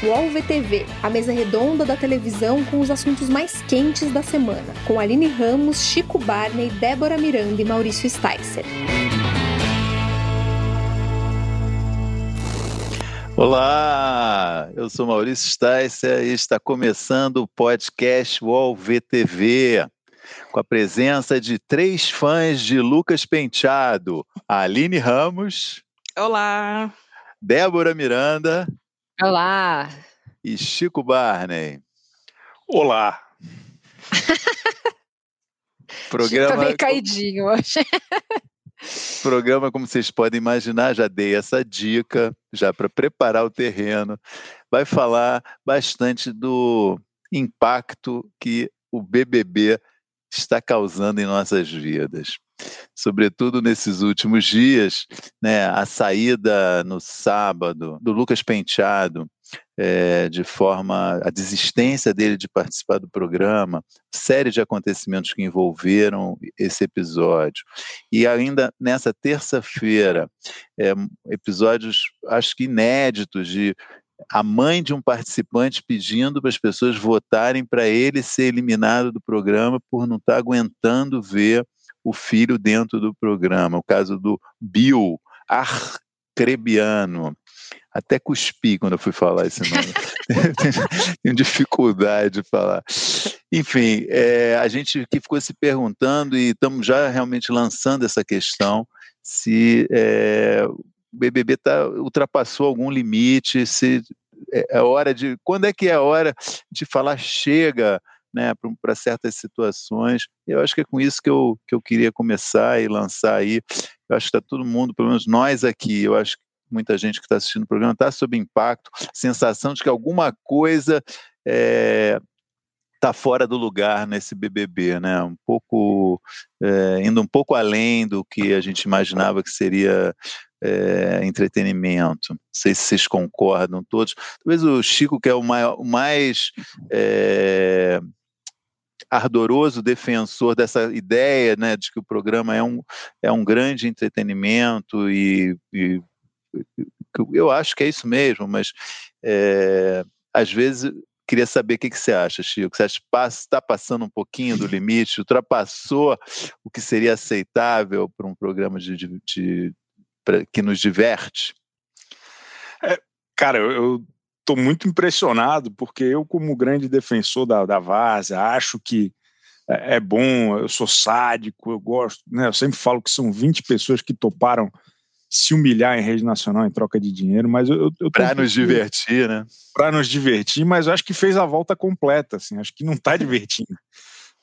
UOL VTV, a mesa redonda da televisão com os assuntos mais quentes da semana, com Aline Ramos, Chico Barney, Débora Miranda e Maurício Sticer. Olá, eu sou Maurício Sticer e está começando o podcast UOL VTV, com a presença de três fãs de Lucas Penteado, Aline Ramos. Olá. Débora Miranda. Olá! E Chico Barney. Olá! Programa. Chico tá meio caidinho hoje. Programa, como vocês podem imaginar, já dei essa dica, já para preparar o terreno. Vai falar bastante do impacto que o BBB está causando em nossas vidas sobretudo nesses últimos dias, né, a saída no sábado do Lucas Penteado, é, de forma a desistência dele de participar do programa, série de acontecimentos que envolveram esse episódio. E ainda nessa terça-feira, é, episódios acho que inéditos de a mãe de um participante pedindo para as pessoas votarem para ele ser eliminado do programa por não estar tá aguentando ver o filho dentro do programa. O caso do Bill Arcrebiano. Até cuspi quando eu fui falar esse nome. Tenho dificuldade de falar. Enfim, é, a gente que ficou se perguntando e estamos já realmente lançando essa questão se é, o BBB tá, ultrapassou algum limite, se é, é hora de. Quando é que é a hora de falar chega? Né, para certas situações. Eu acho que é com isso que eu, que eu queria começar e lançar aí. Eu acho que está todo mundo, pelo menos nós aqui, eu acho que muita gente que está assistindo o programa está sob impacto, sensação de que alguma coisa é, está fora do lugar nesse BBB, né? Um pouco é, indo um pouco além do que a gente imaginava que seria é, entretenimento. Não sei se vocês concordam todos. Talvez o Chico, que é o, maior, o mais é, ardoroso defensor dessa ideia, né, de que o programa é um, é um grande entretenimento e, e eu acho que é isso mesmo, mas é, às vezes queria saber o que, que você acha, Chico. Você acha que está passando um pouquinho do limite, ultrapassou o que seria aceitável para um programa de, de, de pra, que nos diverte? É, cara, eu, estou muito impressionado, porque eu, como grande defensor da, da Várzea, acho que é, é, bom, eu sou sádico, eu gosto, né? Eu sempre falo que são 20 pessoas que toparam se humilhar em rede nacional em troca de dinheiro, mas eu, eu para nos divertir, né? Para nos divertir, mas eu acho que fez a volta completa, assim, acho que não está divertindo.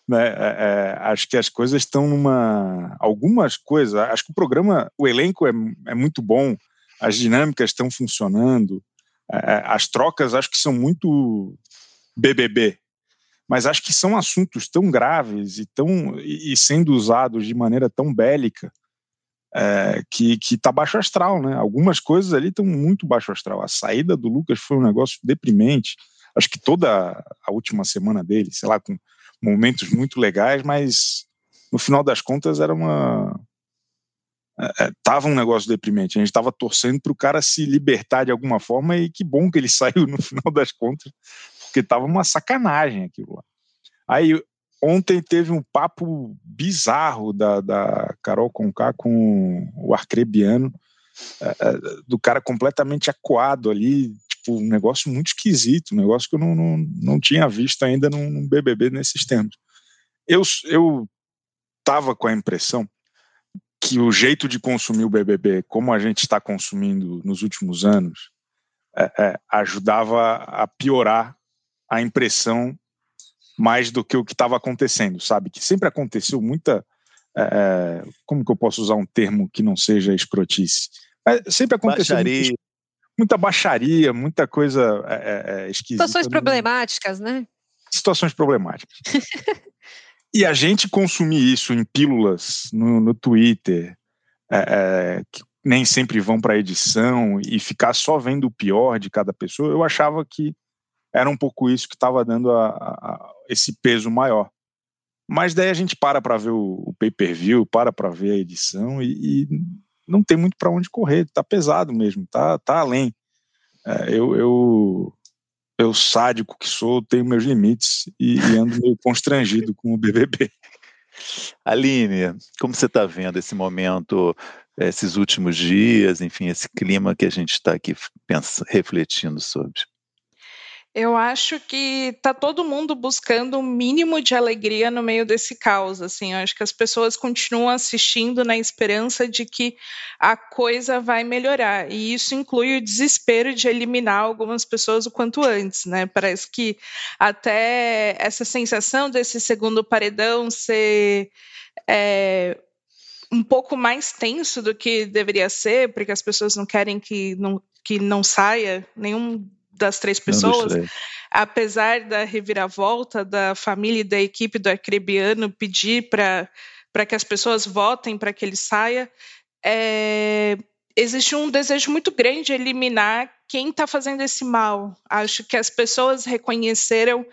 Né? É, é, acho que as coisas estão numa. Algumas coisas, acho que o programa, o elenco é, é muito bom, as dinâmicas estão funcionando, as trocas acho que são muito BBB, mas acho que são assuntos tão graves e, tão, e sendo usados de maneira tão bélica é, que, que tá baixo astral, né? Algumas coisas ali estão muito baixo astral. A saída do Lucas foi um negócio deprimente. Acho que toda a última semana dele, sei lá, com momentos muito legais, mas no final das contas era uma, é, é, tava um negócio deprimente. A gente estava torcendo para o cara se libertar de alguma forma e que bom que ele saiu no final das contas, porque tava uma sacanagem aquilo lá. Aí ontem teve um papo bizarro da, da Carol Conká com o Arcrebiano, é, é, do cara completamente acuado ali, tipo, um negócio muito esquisito, um negócio que eu não, não, não tinha visto ainda num, num BBB nesses termos. Eu, eu tava com a impressão que o jeito de consumir o BBB, como a gente está consumindo nos últimos anos, é, é, ajudava a piorar a impressão mais do que o que estava acontecendo, sabe? Que sempre aconteceu muita. É, é como que eu posso usar um termo que não seja escrotice? sempre aconteceu baixaria. Muita, muita baixaria, muita coisa é, é, esquisita. Situações problemáticas, né? Situações problemáticas. E a gente consumir isso em pílulas no, no Twitter, é, é, que nem sempre vão para edição, e ficar só vendo o pior de cada pessoa, eu achava que era um pouco isso que estava dando a, a, esse peso maior. Mas daí a gente para para ver o, o pay-per-view, para para ver a edição e, e não tem muito para onde correr, tá pesado mesmo, tá, tá além. É, eu, eu eu sádico que sou, tenho meus limites e, e ando meio constrangido com o BBB. Aline, como você está vendo esse momento, esses últimos dias, enfim, esse clima que a gente está aqui pensa, refletindo sobre? Eu acho que tá todo mundo buscando um mínimo de alegria no meio desse caos, assim. Eu acho que as pessoas continuam assistindo na esperança de que a coisa vai melhorar. E isso inclui o desespero de eliminar algumas pessoas o quanto antes, né? Parece que até essa sensação desse segundo paredão ser é, um pouco mais tenso do que deveria ser, porque as pessoas não querem que não, que não saia nenhum das três pessoas, apesar da reviravolta da família e da equipe do Acrebiano pedir para que as pessoas votem para que ele saia, é, existe um desejo muito grande de eliminar quem está fazendo esse mal. Acho que as pessoas reconheceram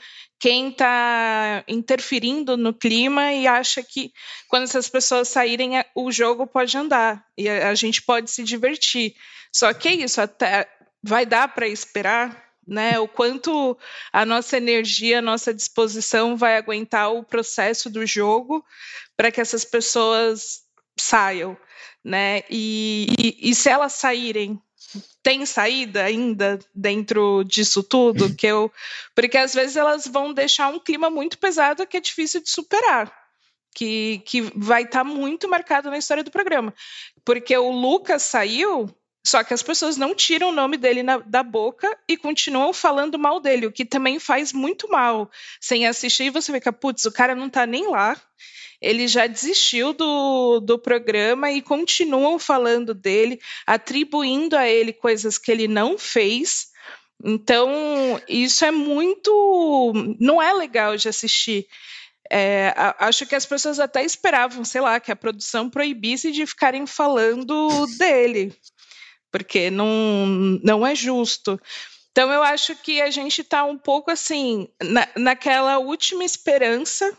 quem está interferindo no clima e acha que quando essas pessoas saírem, o jogo pode andar e a, gente pode se divertir. Só que é isso, até vai dar para esperar né? O quanto a nossa energia, a nossa disposição vai aguentar o processo do jogo para que essas pessoas saiam, né? E, e, e, se elas saírem, tem saída ainda dentro disso tudo? Que eu, porque às vezes elas vão deixar um clima muito pesado que é difícil de superar. Que, que vai estar tá muito marcado na história do programa. Porque o Lucas saiu só que as pessoas não tiram o nome dele na, da boca e continuam falando mal dele, o que também faz muito mal. Sem assistir, você fica, putz, o cara não tá nem lá. Ele já desistiu do, do programa e continuam falando dele, atribuindo a ele coisas que ele não fez. Então, isso é muito. Não é legal de assistir. É, acho que as pessoas até esperavam, sei lá, que a produção proibisse de ficarem falando dele porque não, não é justo. Então, eu acho que a gente está um pouco assim, na, naquela última esperança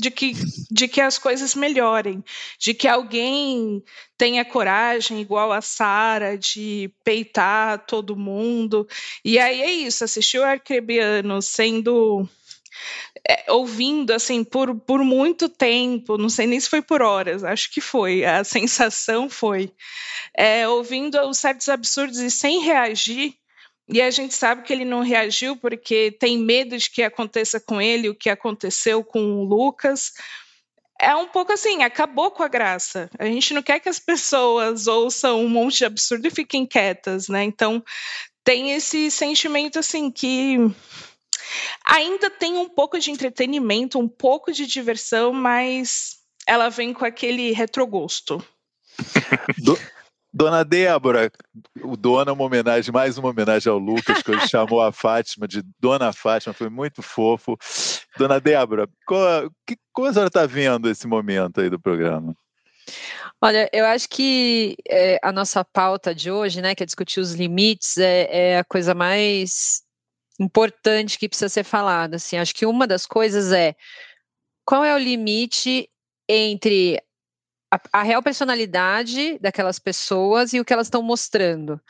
de que, de que as coisas melhorem, de que alguém tenha coragem, igual a Sara, de peitar todo mundo. E aí é isso, assistir o Arcrebiano sendo é, ouvindo assim por, por muito tempo, não sei nem se foi por horas, acho que foi, a sensação foi, é, ouvindo os certos absurdos e sem reagir, e a gente sabe que ele não reagiu porque tem medo de que aconteça com ele o que aconteceu com o Lucas. É um pouco assim, acabou com a graça. A gente não quer que as pessoas ouçam um monte de absurdo e fiquem quietas, né? Então tem esse sentimento assim que Ainda tem um pouco de entretenimento, um pouco de diversão, mas ela vem com aquele retrogosto. Do, Dona Débora, o Dona é uma homenagem, mais uma homenagem ao Lucas, que ele chamou a Fátima de Dona Fátima, foi muito fofo. Dona Débora, qual, que coisa ela está vendo esse momento aí do programa? Olha, eu acho que é, a nossa pauta de hoje, né, que é discutir os limites, é, é a coisa mais importante que precisa ser falado. Assim, acho que uma das coisas é qual é o limite entre a, a real personalidade daquelas pessoas e o que elas estão mostrando.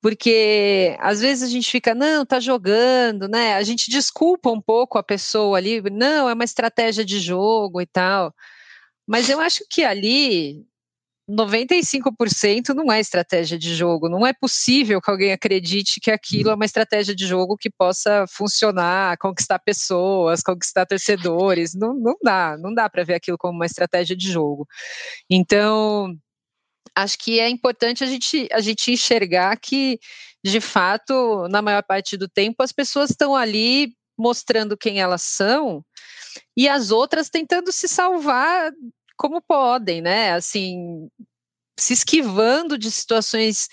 Porque às vezes a gente fica, não, tá jogando, né? A gente desculpa um pouco a pessoa ali, não, é uma estratégia de jogo e tal. Mas eu acho que ali 95% não é estratégia de jogo. Não é possível que alguém acredite que aquilo é uma estratégia de jogo que possa funcionar, conquistar pessoas, conquistar torcedores. Não, não dá, não dá para ver aquilo como uma estratégia de jogo. Então, acho que é importante a gente, a gente enxergar que, de fato, na maior parte do tempo, as pessoas estão ali mostrando quem elas são e as outras tentando se salvar como podem, né? Assim, se esquivando de situações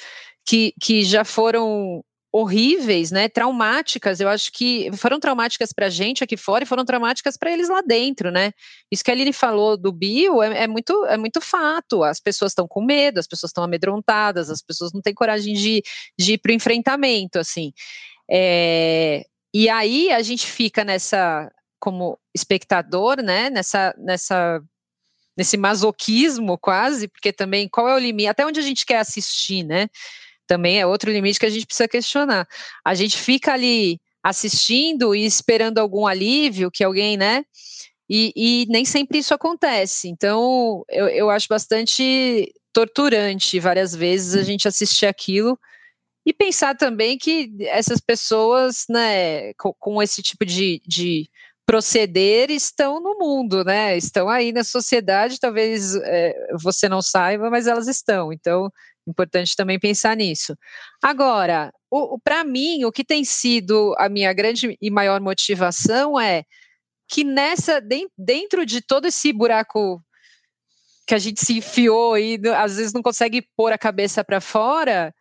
que, que já foram horríveis, né, traumáticas. Eu acho que foram traumáticas para a gente aqui fora e foram traumáticas para eles lá dentro, né? Isso que a Aline falou do bio é, é muito é muito fato. As pessoas estão com medo, as pessoas estão amedrontadas, as pessoas não têm coragem de, de ir para o enfrentamento, assim. É, e aí a gente fica nessa como espectador, né? Nessa nessa nesse masoquismo quase, porque também qual é o limite, até onde a gente quer assistir, né? Também é outro limite que a gente precisa questionar. A gente fica ali assistindo e esperando algum alívio, que alguém, né? E, e nem sempre isso acontece. Então, eu, eu acho bastante torturante várias vezes a gente assistir aquilo e pensar também que essas pessoas, né, com, com esse tipo de, de proceder estão no mundo, né? Estão aí na sociedade, talvez é, você não saiba, mas elas estão. Então, importante também pensar nisso. Agora, para mim, o que tem sido a minha grande e maior motivação é que nessa dentro de todo esse buraco que a gente se enfiou e às vezes não consegue pôr a cabeça para fora,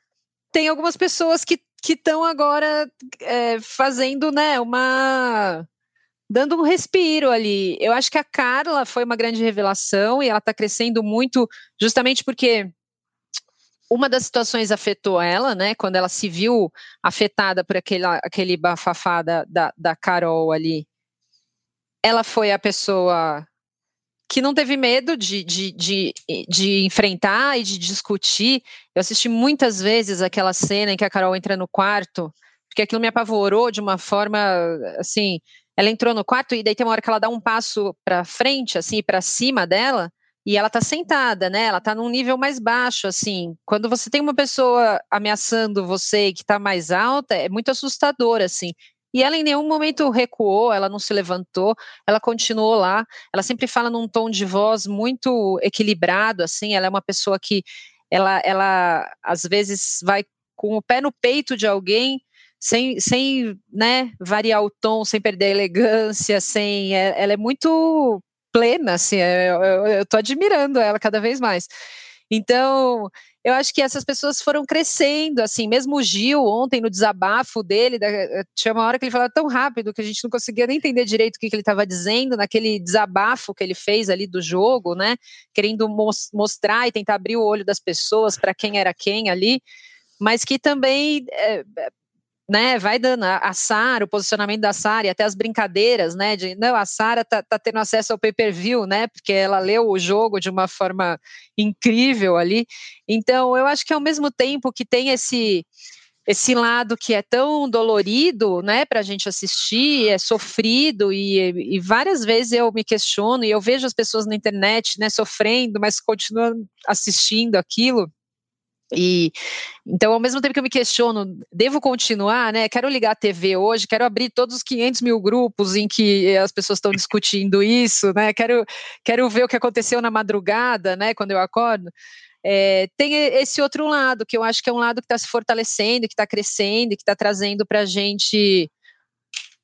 tem algumas pessoas que estão agora é, fazendo, né, uma dando um respiro ali. Eu acho que a Carla foi uma grande revelação e ela está crescendo muito, justamente porque uma das situações afetou ela, né? Quando ela se viu afetada por aquele, aquele bafafá da, da, da Carol ali. Ela foi a pessoa que não teve medo de, de, de, de, enfrentar e de discutir. Eu assisti muitas vezes aquela cena em que a Carol entra no quarto, porque aquilo me apavorou de uma forma assim. Ela entrou no quarto e daí tem uma hora que ela dá um passo para frente, assim, para cima dela, e ela tá sentada, né? Ela tá num nível mais baixo, assim. Quando você tem uma pessoa ameaçando você que tá mais alta, é muito assustador, assim. E ela em nenhum momento recuou, ela não se levantou, ela continuou lá. Ela sempre fala num tom de voz muito equilibrado, assim. Ela é uma pessoa que ela, ela às vezes vai com o pé no peito de alguém, sem, sem né, variar o tom, sem perder a elegância, sem. É, ela é muito plena, assim. É, eu, tô admirando ela cada vez mais. Então, eu acho que essas pessoas foram crescendo, assim, mesmo o Gil, ontem, no desabafo dele, da, eh, tinha uma hora que ele falava tão rápido que a gente não conseguia nem entender direito o que, que ele estava dizendo, naquele desabafo que ele fez ali do jogo, né, querendo mos mostrar e tentar abrir o olho das pessoas para quem era quem ali, mas que também é, né, vai dando a, Sara, o posicionamento da Sara e até as brincadeiras, né, de não, a Sara tá, tá, tendo acesso ao pay-per-view, né, porque ela leu o jogo de uma forma incrível ali. Então, eu acho que ao mesmo tempo que tem esse esse lado que é tão dolorido, né, para a gente assistir, é sofrido e, e, várias vezes eu me questiono e eu vejo as pessoas na internet, né, sofrendo, mas continuam assistindo aquilo. E então, ao mesmo tempo que eu me questiono, devo continuar, né? Quero ligar a TV hoje, quero abrir todos os 500 mil grupos em que as pessoas estão discutindo isso, né? Quero, quero ver o que aconteceu na madrugada, né? Quando eu acordo. É, tem esse outro lado, que eu acho que é um lado que está se fortalecendo, que está crescendo, que está trazendo para a gente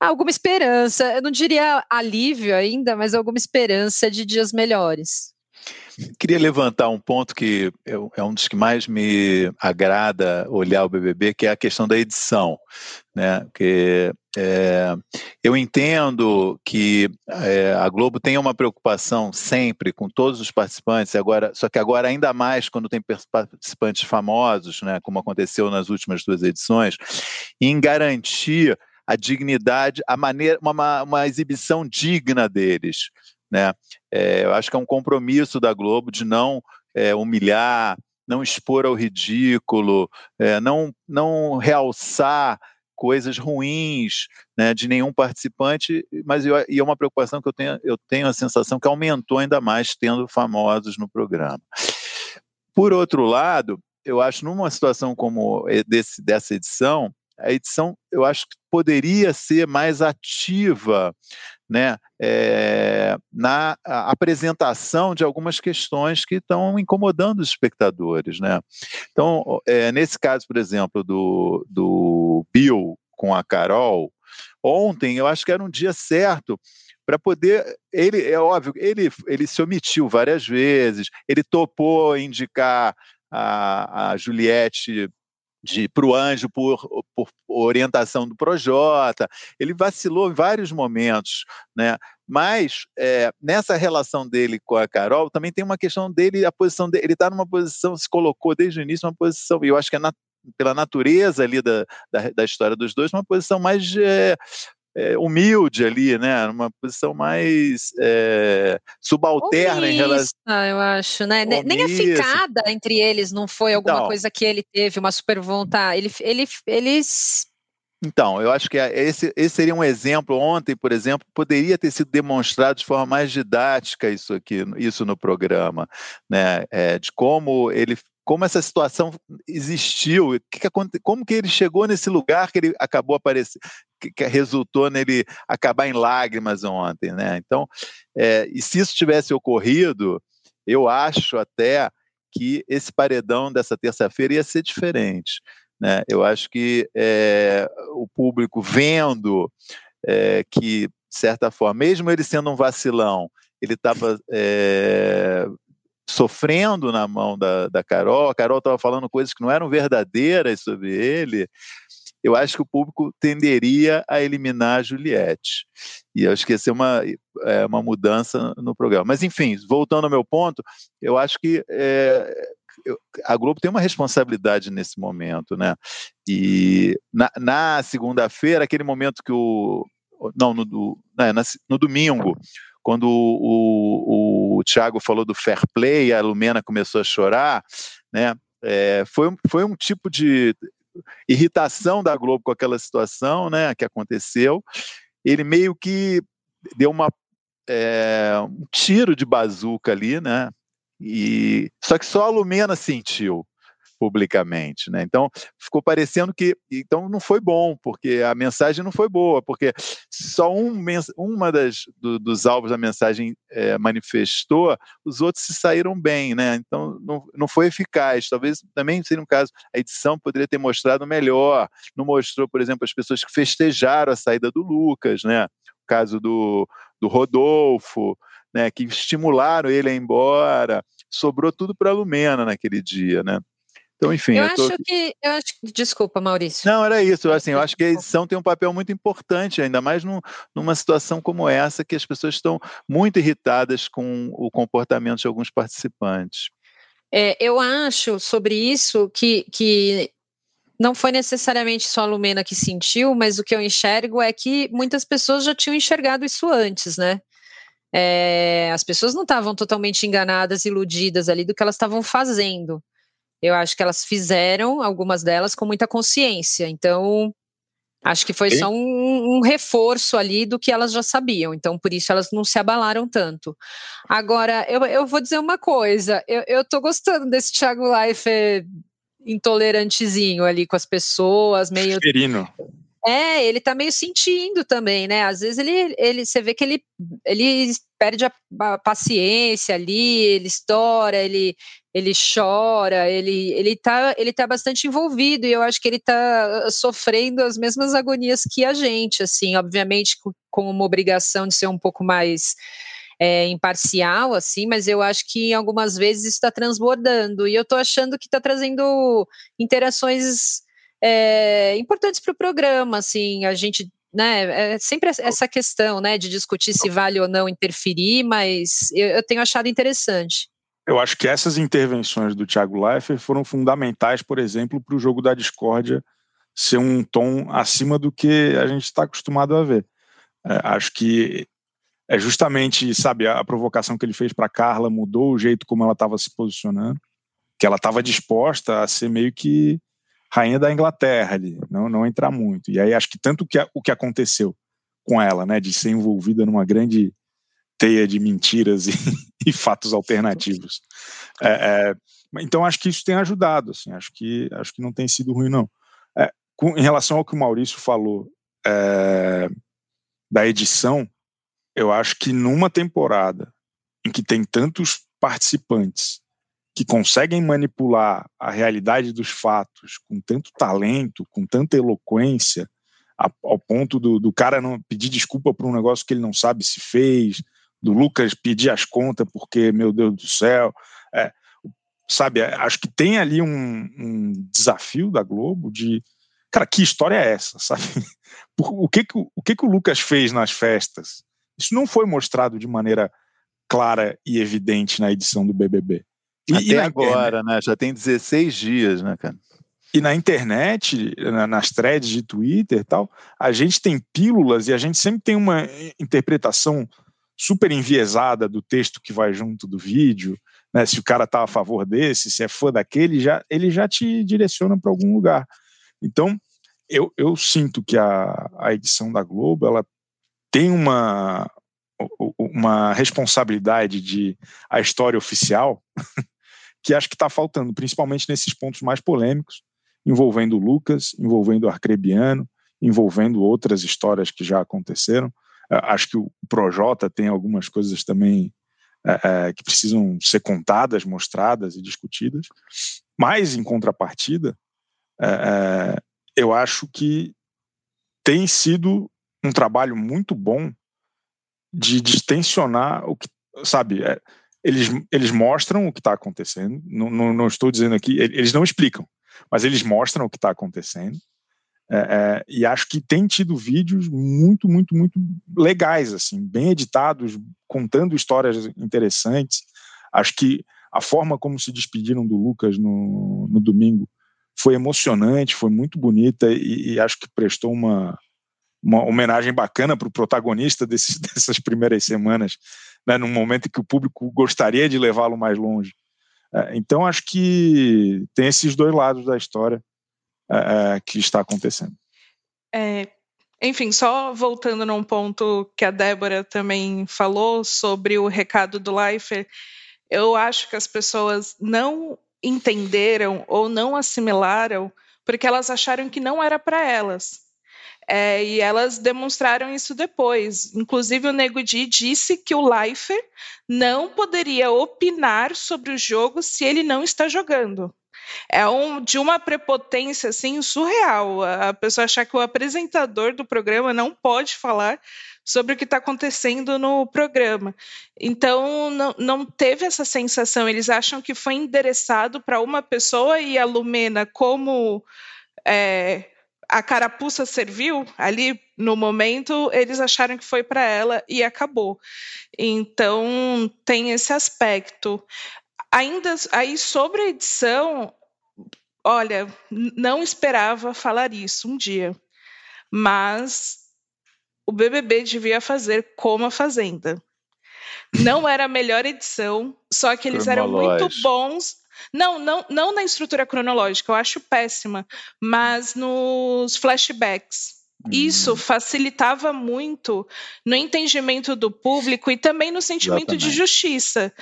alguma esperança. Eu não diria alívio ainda, mas alguma esperança de dias melhores. Queria levantar um ponto que é um dos que mais me agrada olhar o BBB, que é a questão da edição, né? Porque é, eu entendo que é, a Globo tem uma preocupação sempre com todos os participantes, agora, só que agora ainda mais quando tem participantes famosos, né? Como aconteceu nas últimas duas edições, em garantir a dignidade, a maneira, uma, uma exibição digna deles. Né? É, eu acho que é um compromisso da Globo de não é, humilhar, não expor ao ridículo, é, não, não realçar coisas ruins né, de nenhum participante, mas eu, e é uma preocupação que eu tenho, eu tenho a sensação que aumentou ainda mais tendo famosos no programa. Por outro lado, eu acho numa situação como desse, dessa edição, a edição eu acho que poderia ser mais ativa né, é, na apresentação de algumas questões que estão incomodando os espectadores. Né? Então, é, nesse caso, por exemplo, do, do Bill com a Carol, ontem eu acho que era um dia certo para poder. Ele, é óbvio, ele, ele se omitiu várias vezes, ele topou indicar a, a Juliette para o Anjo por, por, orientação do Projota, ele vacilou em vários momentos, né? Mas é, nessa relação dele com a Carol também tem uma questão dele, a posição dele, ele está numa posição, se colocou desde o início uma posição, e eu acho que é na, pela natureza ali da, da, da, história dos dois, uma posição mais é, é, humilde ali, né? Uma posição mais é, subalterna Omissa, em relação. eu acho, né? Omissa. Nem a ficada entre eles não foi alguma então, coisa que ele teve, uma super vontade. Ele, ele, eles Então, eu acho que esse, esse, seria um exemplo. Ontem, por exemplo, poderia ter sido demonstrado de forma mais didática isso aqui, isso no programa, né? É, de como ele, como essa situação existiu, que que, como que ele chegou nesse lugar que ele acabou aparecendo, que, que, resultou nele acabar em lágrimas ontem, né? Então, é, e se isso tivesse ocorrido, eu acho até que esse paredão dessa terça-feira ia ser diferente. Né? Eu acho que é, o público vendo é, que, de certa forma, mesmo ele sendo um vacilão, ele estava é, sofrendo na mão da, da Carol, a Carol estava falando coisas que não eram verdadeiras sobre ele, eu acho que o público tenderia a eliminar a Juliette. E eu acho que ia ser uma, é, uma mudança no programa. Mas, enfim, voltando ao meu ponto, eu acho que é, a Globo tem uma responsabilidade nesse momento, né? E na, na segunda-feira, aquele momento que o. Não, no, do, né, no domingo, quando o, o, o Thiago falou do fair play, a Lumena começou a chorar, né? É, foi, foi um tipo de irritação da Globo com aquela situação, né, que aconteceu. Ele meio que deu uma é, um tiro de bazuca ali, né? E só que só a Lumena sentiu publicamente, né? Então ficou parecendo que então não foi bom porque a mensagem não foi boa porque só um uma das do, dos alvos da mensagem é, manifestou, os outros se saíram bem, né? Então não, não foi eficaz. Talvez também seria um caso a edição poderia ter mostrado melhor. Não mostrou, por exemplo, as pessoas que festejaram a saída do Lucas, né? O caso do, do Rodolfo, né, que estimularam ele a ir embora. Sobrou tudo para a Lumena naquele dia, né? Então, enfim. Eu, eu tô... acho que. Eu acho Desculpa, Maurício. Não, era isso. Assim, eu acho que a edição tem um papel muito importante, ainda mais num, numa situação como essa, que as pessoas estão muito irritadas com o comportamento de alguns participantes. É, eu acho sobre isso que, que não foi necessariamente só a Lumena que sentiu, mas o que eu enxergo é que muitas pessoas já tinham enxergado isso antes, né? é, as pessoas não estavam totalmente enganadas, iludidas ali do que elas estavam fazendo. Eu acho que elas fizeram, algumas delas, com muita consciência. Então, acho que foi só um, um, reforço ali do que elas já sabiam. Então, por isso elas não se abalaram tanto. Agora, eu, eu vou dizer uma coisa: eu, eu tô gostando desse Thiago Life intolerantezinho ali com as pessoas, meio. Ferino. É, ele tá meio sentindo também, né? Às vezes ele, ele você vê que ele, ele perde a paciência ali, ele estoura, ele, ele chora, ele, ele, tá, ele tá bastante envolvido e eu acho que ele tá sofrendo as mesmas agonias que a gente, assim, obviamente com, uma obrigação de ser um pouco mais é, imparcial, assim, mas eu acho que algumas vezes está transbordando. E eu tô achando que está trazendo interações é, importantes para o programa, assim, a gente né, é sempre essa questão, né, de discutir se vale ou não interferir, mas eu, eu tenho achado interessante. Eu acho que essas intervenções do Thiago Leifert foram fundamentais, por exemplo, para o jogo da discórdia ser um tom acima do que a gente está acostumado a ver. É, acho que é justamente, sabe, a, provocação que ele fez para Carla mudou o jeito como ela estava se posicionando, que ela estava disposta a ser meio que rainha da Inglaterra ali, não, não entrar muito. E aí acho que tanto que, o que aconteceu com ela, né, de ser envolvida numa grande teia de mentiras e, e fatos alternativos. É, é, então acho que isso tem ajudado, assim, acho que acho que não tem sido ruim não. É, com, em relação ao que o Maurício falou é, da edição, eu acho que numa temporada em que tem tantos participantes que conseguem manipular a realidade dos fatos com tanto talento, com tanta eloquência, ao ponto do, do cara não pedir desculpa por um negócio que ele não sabe se fez, do Lucas pedir as contas porque, meu Deus do céu, é, sabe, acho que tem ali um, um, desafio da Globo de, cara, que história é essa, sabe? O que que, o que que o Lucas fez nas festas? Isso não foi mostrado de maneira clara e evidente na edição do BBB. E, Até e agora, né? Já tem 16 dias, né, cara? E na internet, nas threads de Twitter e tal, a gente tem pílulas e a gente sempre tem uma interpretação super enviesada do texto que vai junto do vídeo, né? Se o cara tá a favor desse, se é fã daquele, já ele já te direciona para algum lugar. Então, eu, eu sinto que a, a edição da Globo ela tem uma, uma responsabilidade de a história oficial que acho que está faltando, principalmente nesses pontos mais polêmicos, envolvendo o Lucas, envolvendo o Arcrebiano, envolvendo outras histórias que já aconteceram. Acho que o Projota tem algumas coisas também é, é, que precisam ser contadas, mostradas e discutidas. Mas, em contrapartida, é, é eu acho que tem sido um trabalho muito bom de distensionar o que, sabe, é, eles, eles mostram o que está acontecendo, não, não, não, estou dizendo aqui, eles não explicam, mas eles mostram o que está acontecendo, é, é, e acho que tem tido vídeos muito, muito, muito legais, assim, bem editados, contando histórias interessantes, acho que a forma como se despediram do Lucas no, no domingo foi emocionante, foi muito bonita e, e acho que prestou uma, uma homenagem bacana para o protagonista dessas primeiras semanas, né, num momento em que o público gostaria de levá-lo mais longe. É, então, acho que tem esses dois lados da história é, é que está acontecendo. É, enfim, só voltando num ponto que a Débora também falou sobre o recado do Leifert, eu acho que as pessoas não entenderam ou não assimilaram porque elas acharam que não era para elas. É, e elas demonstraram isso depois. Inclusive, o Nego Di disse que o Leifert não poderia opinar sobre o jogo se ele não está jogando. É um, de uma prepotência assim surreal. A pessoa achar que o apresentador do programa não pode falar sobre o que está acontecendo no programa. Então, não, não, teve essa sensação. Eles acham que foi endereçado para uma pessoa e a Lumena, como é, a carapuça serviu ali no momento, eles acharam que foi para ela e acabou. Então tem esse aspecto. Ainda aí sobre a edição, olha, não esperava falar isso um dia, mas o BBB devia fazer como a Fazenda. Não era a melhor edição, só que eles eram muito bons não, não, não na estrutura cronológica, eu acho péssima, mas nos flashbacks. Isso hum. facilitava muito no entendimento do público e também no sentimento Exatamente. de justiça.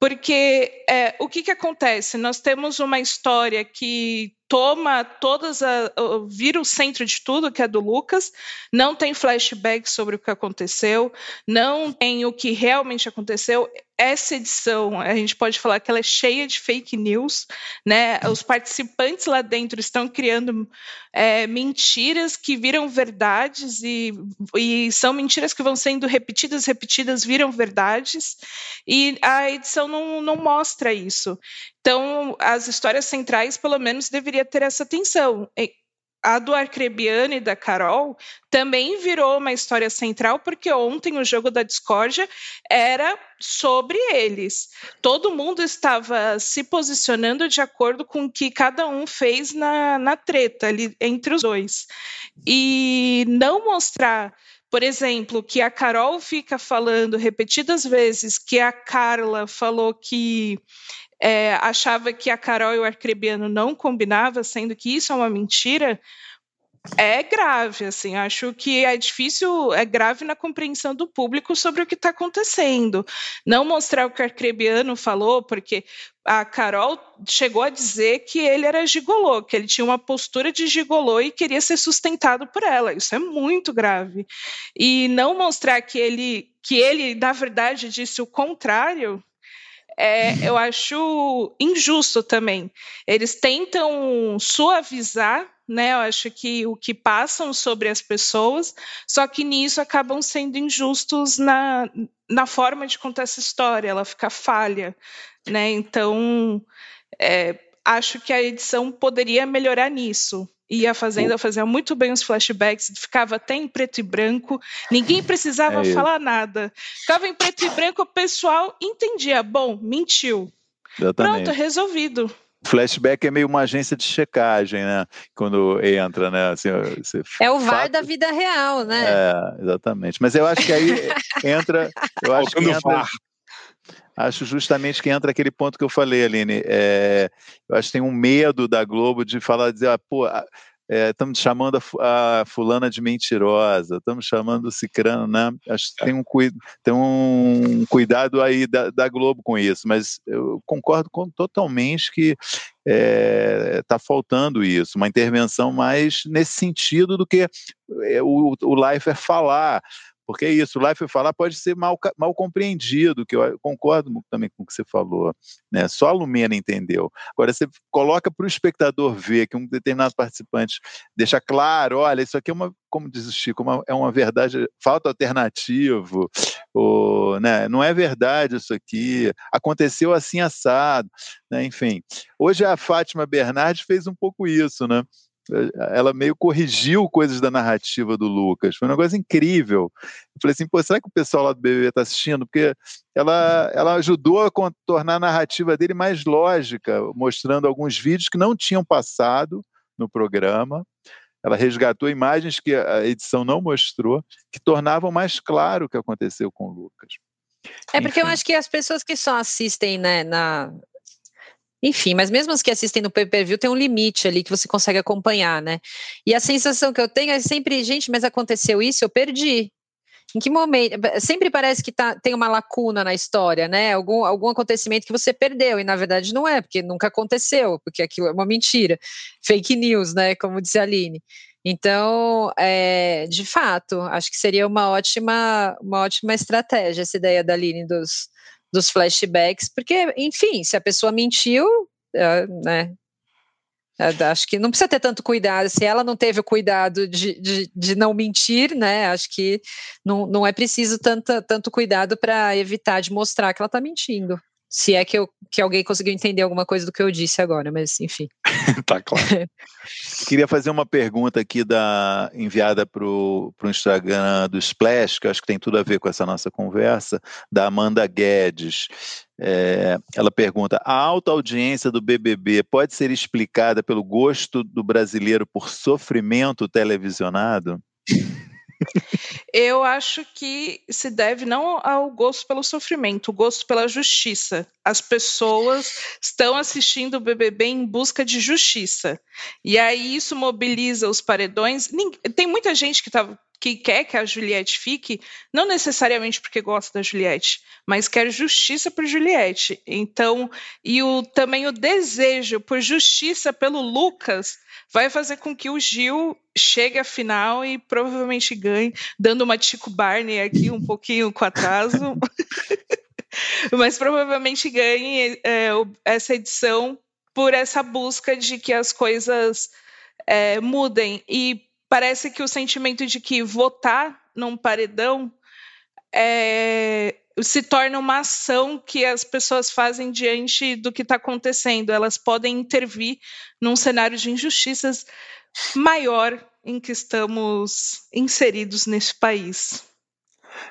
Porque é, o que, que acontece? Nós temos uma história que toma todas a, vira o centro de tudo que é do Lucas, não tem flashback sobre o que aconteceu, não tem o que realmente aconteceu. Essa edição, a gente pode falar que ela é cheia de fake news, né? Os participantes lá dentro estão criando é, mentiras que viram verdades e, e são mentiras que vão sendo repetidas, repetidas, viram verdades, e a edição não, não mostra isso. Então, as histórias centrais, pelo menos, deveria ter essa atenção. A do Arcrebiano e da Carol também virou uma história central, porque ontem o jogo da discórdia era sobre eles. Todo mundo estava se posicionando de acordo com o que cada um fez na, na treta ali entre os dois. E não mostrar por exemplo, que a Carol fica falando repetidas vezes que a Carla falou que é, achava que a Carol e o Arcrebiano não combinavam, sendo que isso é uma mentira, é grave, assim, acho que é difícil, é grave na compreensão do público sobre o que está acontecendo. Não mostrar o que o Arcrebiano falou, porque a Carol chegou a dizer que ele era gigolô, que ele tinha uma postura de gigolô e queria ser sustentado por ela. Isso é muito grave. E não mostrar que ele, que ele na verdade, disse o contrário, é, eu acho injusto também. Eles tentam suavizar, né? Eu acho que o que passam sobre as pessoas, só que nisso acabam sendo injustos na, na forma de contar essa história, ela fica falha, né? Então, é, acho que a edição poderia melhorar nisso. E a Fazenda fazia muito bem os flashbacks, ficava até em preto e branco, ninguém precisava é falar nada. Ficava em preto e branco, o pessoal entendia. Bom, mentiu. Exatamente. Pronto, resolvido. Flashback é meio uma agência de checagem, né? Quando entra, né? Assim, é o VAR fato... da vida real, né? É, exatamente. Mas eu acho que aí entra. Eu acho que entra, acho justamente que entra aquele ponto que eu falei, Aline. É, eu acho que tem um medo da Globo de falar, dizer, ah, pô, estamos é, chamando a, a, fulana de mentirosa, estamos chamando o cicrano, né? Acho que tem um, tem um cuidado aí da, da Globo com isso, mas eu concordo com, totalmente que está é, tá faltando isso, uma intervenção mais nesse sentido do que é, o, o Leifert falar. Porque é isso, o Life falar pode ser mal, mal compreendido, que eu concordo também com o que você falou, né? Só a Lumena entendeu. Agora, você coloca para o espectador ver que um determinado participante deixa claro, olha, isso aqui é uma, como diz o Chico, uma, é uma verdade, falta alternativo, ou, né? não é verdade isso aqui, aconteceu assim assado, né? enfim. Hoje a Fátima Bernardes fez um pouco isso, né? Ela meio corrigiu coisas da narrativa do Lucas. Foi uma coisa incrível. Eu falei assim, pô, será que o pessoal lá do BBB está assistindo? Porque ela, ela ajudou a tornar a narrativa dele mais lógica, mostrando alguns vídeos que não tinham passado no programa. Ela resgatou imagens que a edição não mostrou, que tornavam mais claro o que aconteceu com o Lucas. É porque Enfim. eu acho que as pessoas que só assistem né, na, enfim, mas mesmo os que assistem no pay-per-view tem um limite ali que você consegue acompanhar, né? E a sensação que eu tenho é sempre, gente, mas aconteceu isso, eu perdi. Em que momento? Sempre parece que tá, tem uma lacuna na história, né? Algum, algum acontecimento que você perdeu, e na verdade não é, porque nunca aconteceu, porque aquilo é uma mentira. Fake news, né? Como disse a Aline. Então, é, de fato, acho que seria uma ótima, uma ótima estratégia essa ideia da Aline dos, dos flashbacks, porque, enfim, se a pessoa mentiu, é, né? É, acho que não precisa ter tanto cuidado. Se ela não teve o cuidado de, de, de não mentir, né? Acho que não, não é preciso tanto, tanto cuidado para evitar de mostrar que ela está mentindo. Se é que, eu, que alguém conseguiu entender alguma coisa do que eu disse agora, mas enfim. tá claro. Queria fazer uma pergunta aqui da, enviada para o Instagram do Splash, que acho que tem tudo a ver com essa nossa conversa, da Amanda Guedes. É, ela pergunta: a alta audiência do BBB pode ser explicada pelo gosto do brasileiro por sofrimento televisionado? Eu acho que se deve não ao gosto pelo sofrimento, o gosto pela justiça. As pessoas estão assistindo o BBB em busca de justiça. E aí isso mobiliza os paredões. Tem muita gente que tá, que quer que a Juliette fique, não necessariamente porque gosta da Juliette, mas quer justiça por Juliette. Então, e o, também o desejo por justiça pelo Lucas vai fazer com que o Gil chegue à final e provavelmente ganhe, dando uma Tico Barney aqui um pouquinho com atraso. mas provavelmente ganhe é, essa edição por essa busca de que as coisas é, mudem. E parece que o sentimento de que votar num paredão é, se torna uma ação que as pessoas fazem diante do que está acontecendo. Elas podem intervir num cenário de injustiças maior em que estamos inseridos nesse país.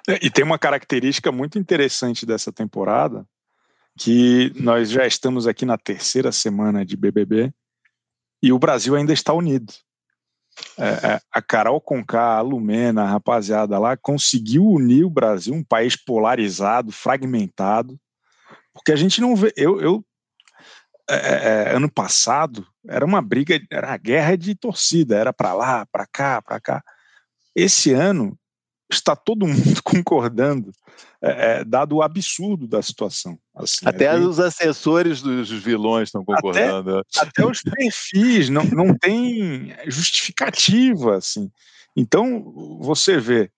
É, e tem uma característica muito interessante dessa temporada, que nós já estamos aqui na terceira semana de BBB e o Brasil ainda está unido é, é, a Carol Conká, a Lumena, a rapaziada lá, conseguiu unir o Brasil, um país polarizado, fragmentado, porque a gente não vê. Eu, eu é, é, é ano passado era uma briga, era uma guerra de torcida, era para lá, para cá, para cá. Esse ano está todo mundo concordando, é, é, dado o absurdo da situação. Assim, até é os assessores dos vilões estão concordando. Até, até os perfis, não, não tem justificativa. Assim. Então, você vê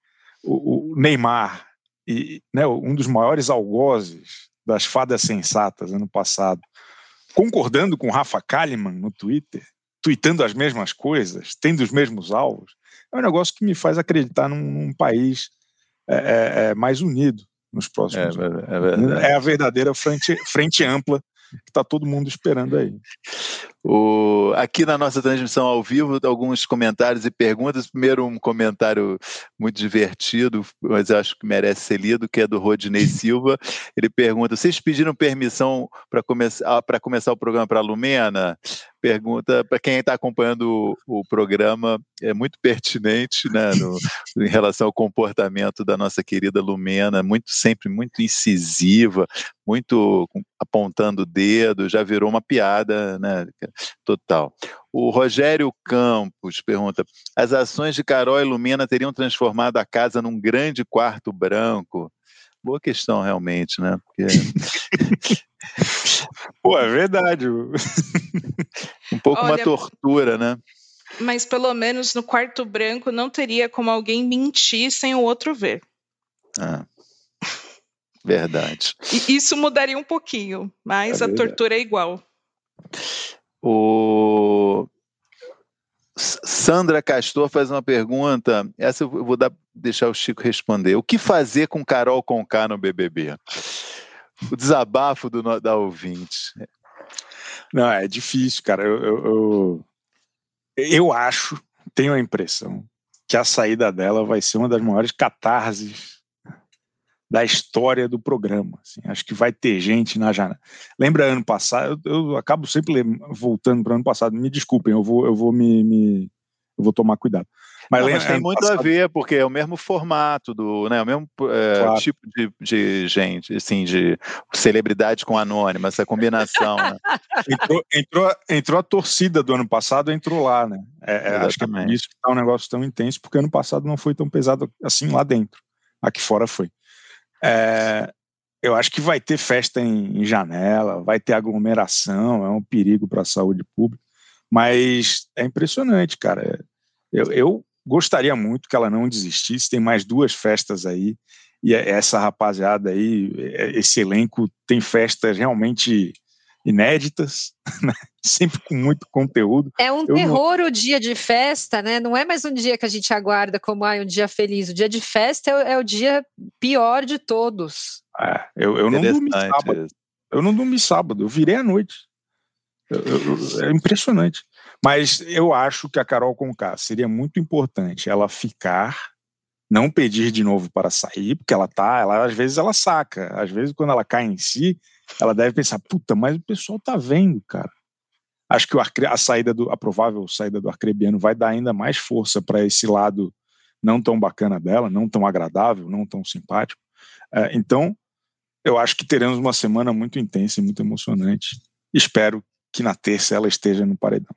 o, o Neymar, e, né, um dos maiores algozes das fadas sensatas ano passado, concordando com Rafa Kalimann no Twitter, tweetando as mesmas coisas, tendo os mesmos alvos é um negócio que me faz acreditar num, num país é, é, é mais unido nos próximos é, anos. É, é, a verdadeira frente, frente ampla que está todo mundo esperando aí. O, aqui na nossa transmissão ao vivo, alguns comentários e perguntas. Primeiro, um comentário muito divertido, mas acho que merece ser lido, que é do Rodney Silva. Ele pergunta: vocês pediram permissão para começar, começar o programa para a Lumena? pergunta para quem está acompanhando o, o, programa é muito pertinente né, no, em relação ao comportamento da nossa querida Lumena, muito sempre muito incisiva, muito apontando o dedo, já virou uma piada, né? Total. O Rogério Campos pergunta: as ações de Carol e Lumina teriam transformado a casa num grande quarto branco? Boa questão, realmente, né? Porque... Pô, é verdade. um pouco Olha, uma tortura, né? Mas pelo menos no quarto branco não teria como alguém mentir sem o outro ver. Ah, verdade. E isso mudaria um pouquinho, mas é a tortura é igual. O Sandra Castor faz uma pergunta. Essa eu vou dar, deixar o Chico responder. O que fazer com Carol Conká no BBB? O desabafo do, da ouvinte. Não, é difícil, cara. Eu, eu, eu, eu acho, tenho a impressão, que a saída dela vai ser uma das maiores catarses da história do programa. Assim. Acho que vai ter gente na janela. Lembra ano passado? Eu, eu acabo sempre voltando para ano passado. Me desculpem, eu vou, eu vou me, me eu vou tomar cuidado. Mas, Não, mas tem muito passado... a ver, porque é o mesmo formato do, né, o mesmo é, claro. tipo de, de, gente, assim, de celebridade com anônima, essa combinação. Né? entrou, entrou, entrou, a torcida do ano passado, entrou lá, né? É, é, acho que é por isso que está um negócio tão intenso, porque ano passado não foi tão pesado assim lá dentro. Aqui fora foi. É, eu acho que vai ter festa em, em, janela, vai ter aglomeração, é um perigo para a saúde pública, mas é impressionante, cara. Eu, eu, gostaria muito que ela não desistisse. Tem mais duas festas aí, e é, essa rapaziada aí, é, esse elenco tem festas realmente inéditas, né? sempre com muito conteúdo. É um eu terror não... o dia de festa, né? Não é mais um dia que a gente aguarda como ah, um dia feliz. O dia de festa é, é o dia pior de todos. É, eu, eu não dormi sábado. Eu não dormi sábado, eu virei à noite. Eu, eu, é impressionante. Mas eu acho que a Carol Conká seria muito importante ela ficar, não pedir de novo para sair, porque ela tá, ela às vezes ela saca, às vezes quando ela cai em si, ela deve pensar, puta, mas o pessoal tá vendo, cara. Acho que a saída do a provável saída do Arcrebiano vai dar ainda mais força para esse lado não tão bacana dela, não tão agradável, não tão simpático. É, então, eu acho que teremos uma semana muito intensa e muito emocionante. Espero que na terça ela esteja no paredão.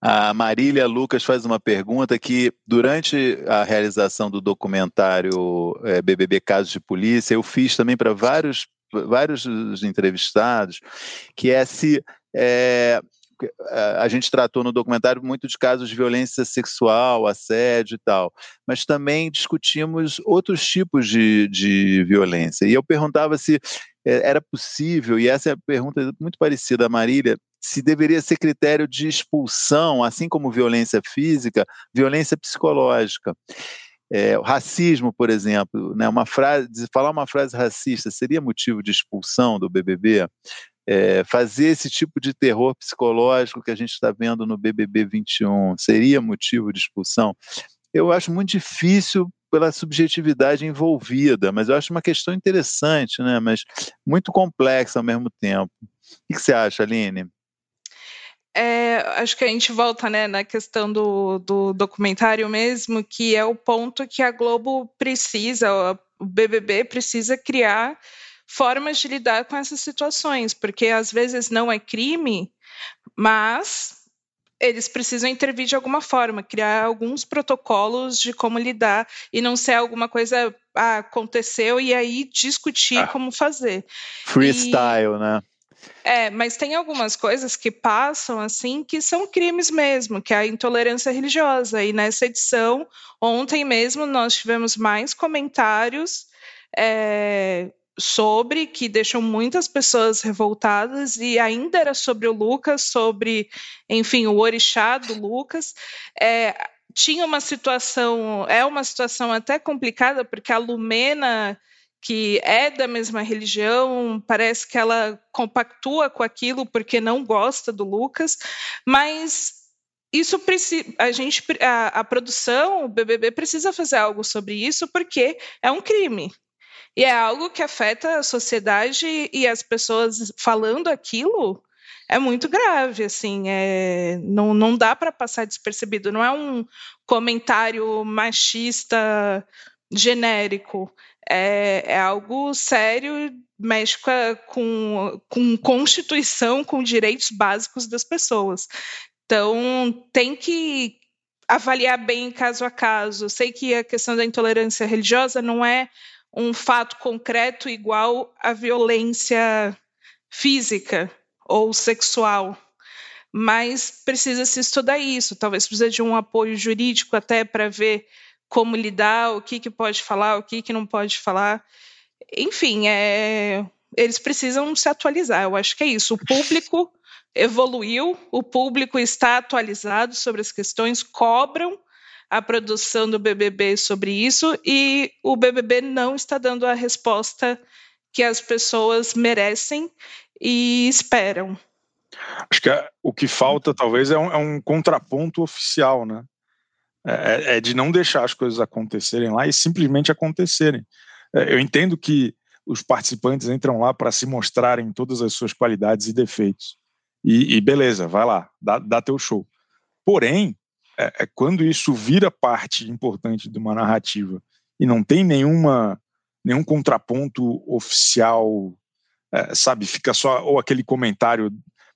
A Marília Lucas faz uma pergunta que, durante a realização do documentário é, BBB Casos de Polícia, eu fiz também para vários vários dos entrevistados, que é se é, a gente tratou no documentário muito de casos de violência sexual, assédio e tal, mas também discutimos outros tipos de, de violência. E eu perguntava se é, era possível, e essa é a pergunta muito parecida a Marília, se deveria ser critério de expulsão, assim como violência física, violência psicológica. É, o racismo, por exemplo, né, uma frase, falar uma frase racista seria motivo de expulsão do BBB? É, fazer esse tipo de terror psicológico que a gente está vendo no BBB 21 seria motivo de expulsão? Eu acho muito difícil pela subjetividade envolvida, mas eu acho uma questão interessante, né? mas muito complexa ao mesmo tempo. O que você acha, Aline? É, acho que a gente volta né, na questão do, do documentário mesmo, que é o ponto que a Globo precisa, o BBB precisa criar formas de lidar com essas situações, porque às vezes não é crime, mas eles precisam intervir de alguma forma, criar alguns protocolos de como lidar e não ser alguma coisa ah, aconteceu e aí discutir ah, como fazer. Freestyle, e, né? É, mas tem algumas coisas que passam assim que são crimes mesmo, que é a intolerância religiosa. E nessa edição, ontem mesmo, nós tivemos mais comentários é, sobre que deixam muitas pessoas revoltadas e ainda era sobre o Lucas, sobre, enfim, o orixá do Lucas. É, tinha uma situação, é uma situação até complicada, porque a Lumena que é da mesma religião, parece que ela compactua com aquilo porque não gosta do Lucas, mas isso a gente a, a, produção, o BBB precisa fazer algo sobre isso porque é um crime. E é algo que afeta a sociedade e as pessoas falando aquilo é muito grave, assim, é, não, não dá para passar despercebido, não é um comentário machista genérico. É, é algo sério, mexe com, com constituição, com direitos básicos das pessoas. Então, tem que avaliar bem caso a caso. Sei que a questão da intolerância religiosa não é um fato concreto igual à violência física ou sexual, mas precisa se estudar isso. Talvez precise de um apoio jurídico até para ver como lidar, o que, que pode falar, o que, que não pode falar. Enfim, é, eles precisam se atualizar. Eu acho que é isso. O público evoluiu, o público está atualizado sobre as questões, cobram a produção do BBB sobre isso e o BBB não está dando a resposta que as pessoas merecem e esperam. Acho que é, o que falta, talvez, é um, é um contraponto oficial, né? É, é, é, de não deixar as coisas acontecerem lá e simplesmente acontecerem. É, eu entendo que os participantes entram lá para se mostrarem todas as suas qualidades e defeitos. E, e beleza, vai lá, dá, dá teu show. Porém, é, é, quando isso vira parte importante de uma narrativa e não tem nenhuma nenhum contraponto oficial, é, sabe, fica só ou aquele comentário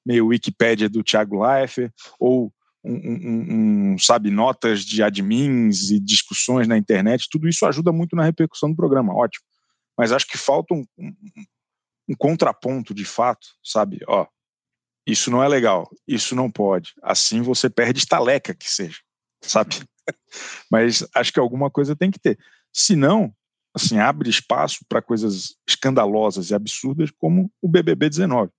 meio Wikipédia do Thiago Leifert, ou um, um, sabe, notas de admins e discussões na internet, tudo isso ajuda muito na repercussão do programa, ótimo. Mas acho que falta um, um contraponto de fato, sabe? Ó, isso não é legal, isso não pode. Assim você perde estaleca que seja, sabe? Mas acho que alguma coisa tem que ter. Se não, assim, abre espaço para coisas escandalosas e absurdas como o BBB 19,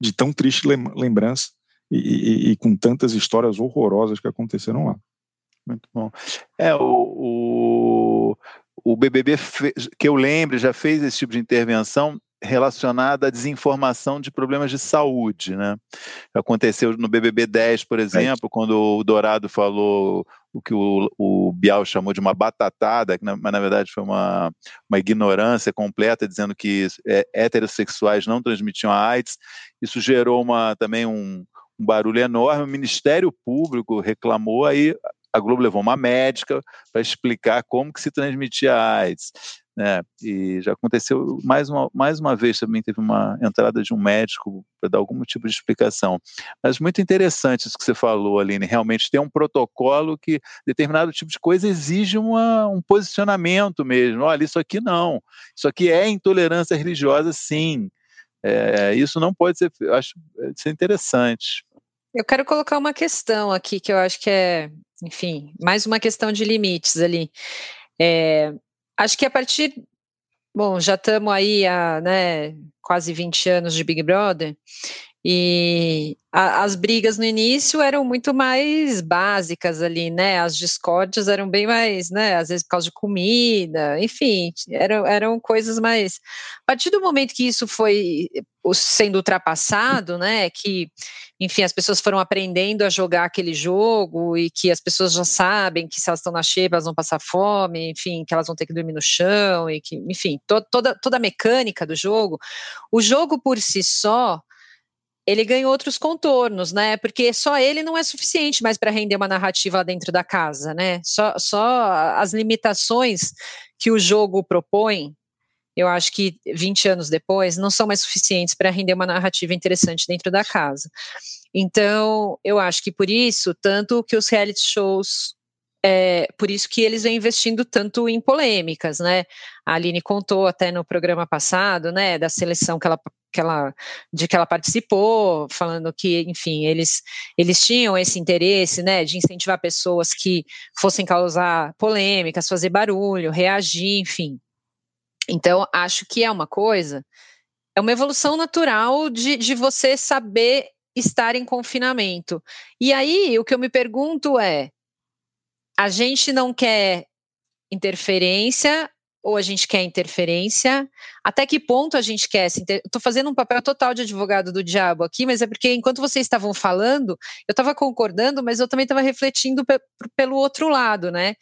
de tão triste lembrança e, e, e com tantas histórias horrorosas que aconteceram lá. Muito bom. É, o, o, o BBB, que eu lembro, já fez esse tipo de intervenção relacionada à desinformação de problemas de saúde, né? Aconteceu no BBB 10, por exemplo, é. quando o Dourado falou o que o, o Bial chamou de uma batatada, mas na verdade foi uma, uma ignorância completa, dizendo que é, heterossexuais não transmitiam a AIDS. Isso gerou uma, também um, um barulho enorme. O Ministério Público reclamou, aí a Globo levou uma médica para explicar como que se transmitia a AIDS. Né? E já aconteceu mais uma, mais uma vez também teve uma entrada de um médico para dar algum tipo de explicação. Mas muito interessante isso que você falou, Aline. Realmente tem um protocolo que determinado tipo de coisa exige uma, um posicionamento mesmo. Olha, isso aqui não. Isso aqui é intolerância religiosa, sim. É, isso não pode ser. Eu acho isso é interessante. Eu quero colocar uma questão aqui que eu acho que é, enfim, mais uma questão de limites ali. É, acho que a partir. Bom, já estamos aí há né, quase 20 anos de Big Brother, e a, as brigas no início eram muito mais básicas ali, né? As discórdias eram bem mais, né? Às vezes por causa de comida, enfim, eram, eram coisas mais. A partir do momento que isso foi sendo ultrapassado, né? Que, enfim, as pessoas foram aprendendo a jogar aquele jogo e que as pessoas já sabem que se elas estão na xepa, elas vão passar fome, enfim, que elas vão ter que dormir no chão e que, enfim, to, toda, toda a mecânica do jogo. O jogo por si só ele ganha outros contornos, né? Porque só ele não é suficiente mais para render uma narrativa dentro da casa, né? Só, só as limitações que o jogo propõe, eu acho que 20 anos depois, não são mais suficientes para render uma narrativa interessante dentro da casa. Então, eu acho que por isso, tanto que os reality shows é, por isso que eles vêm investindo tanto em polêmicas, né? A Aline contou até no programa passado, né, da seleção que ela, que ela, de que ela participou, falando que, enfim, eles, eles tinham esse interesse, né, de incentivar pessoas que fossem causar polêmicas, fazer barulho, reagir, enfim. Então, acho que é uma coisa, é uma evolução natural de, de você saber estar em confinamento. E aí, o que eu me pergunto é, a gente não quer interferência ou a gente quer interferência? Até que ponto a gente quer? Estou fazendo um papel total de advogado do diabo aqui, mas é porque enquanto vocês estavam falando, eu estava concordando, mas eu também estava refletindo pe pelo outro lado, né?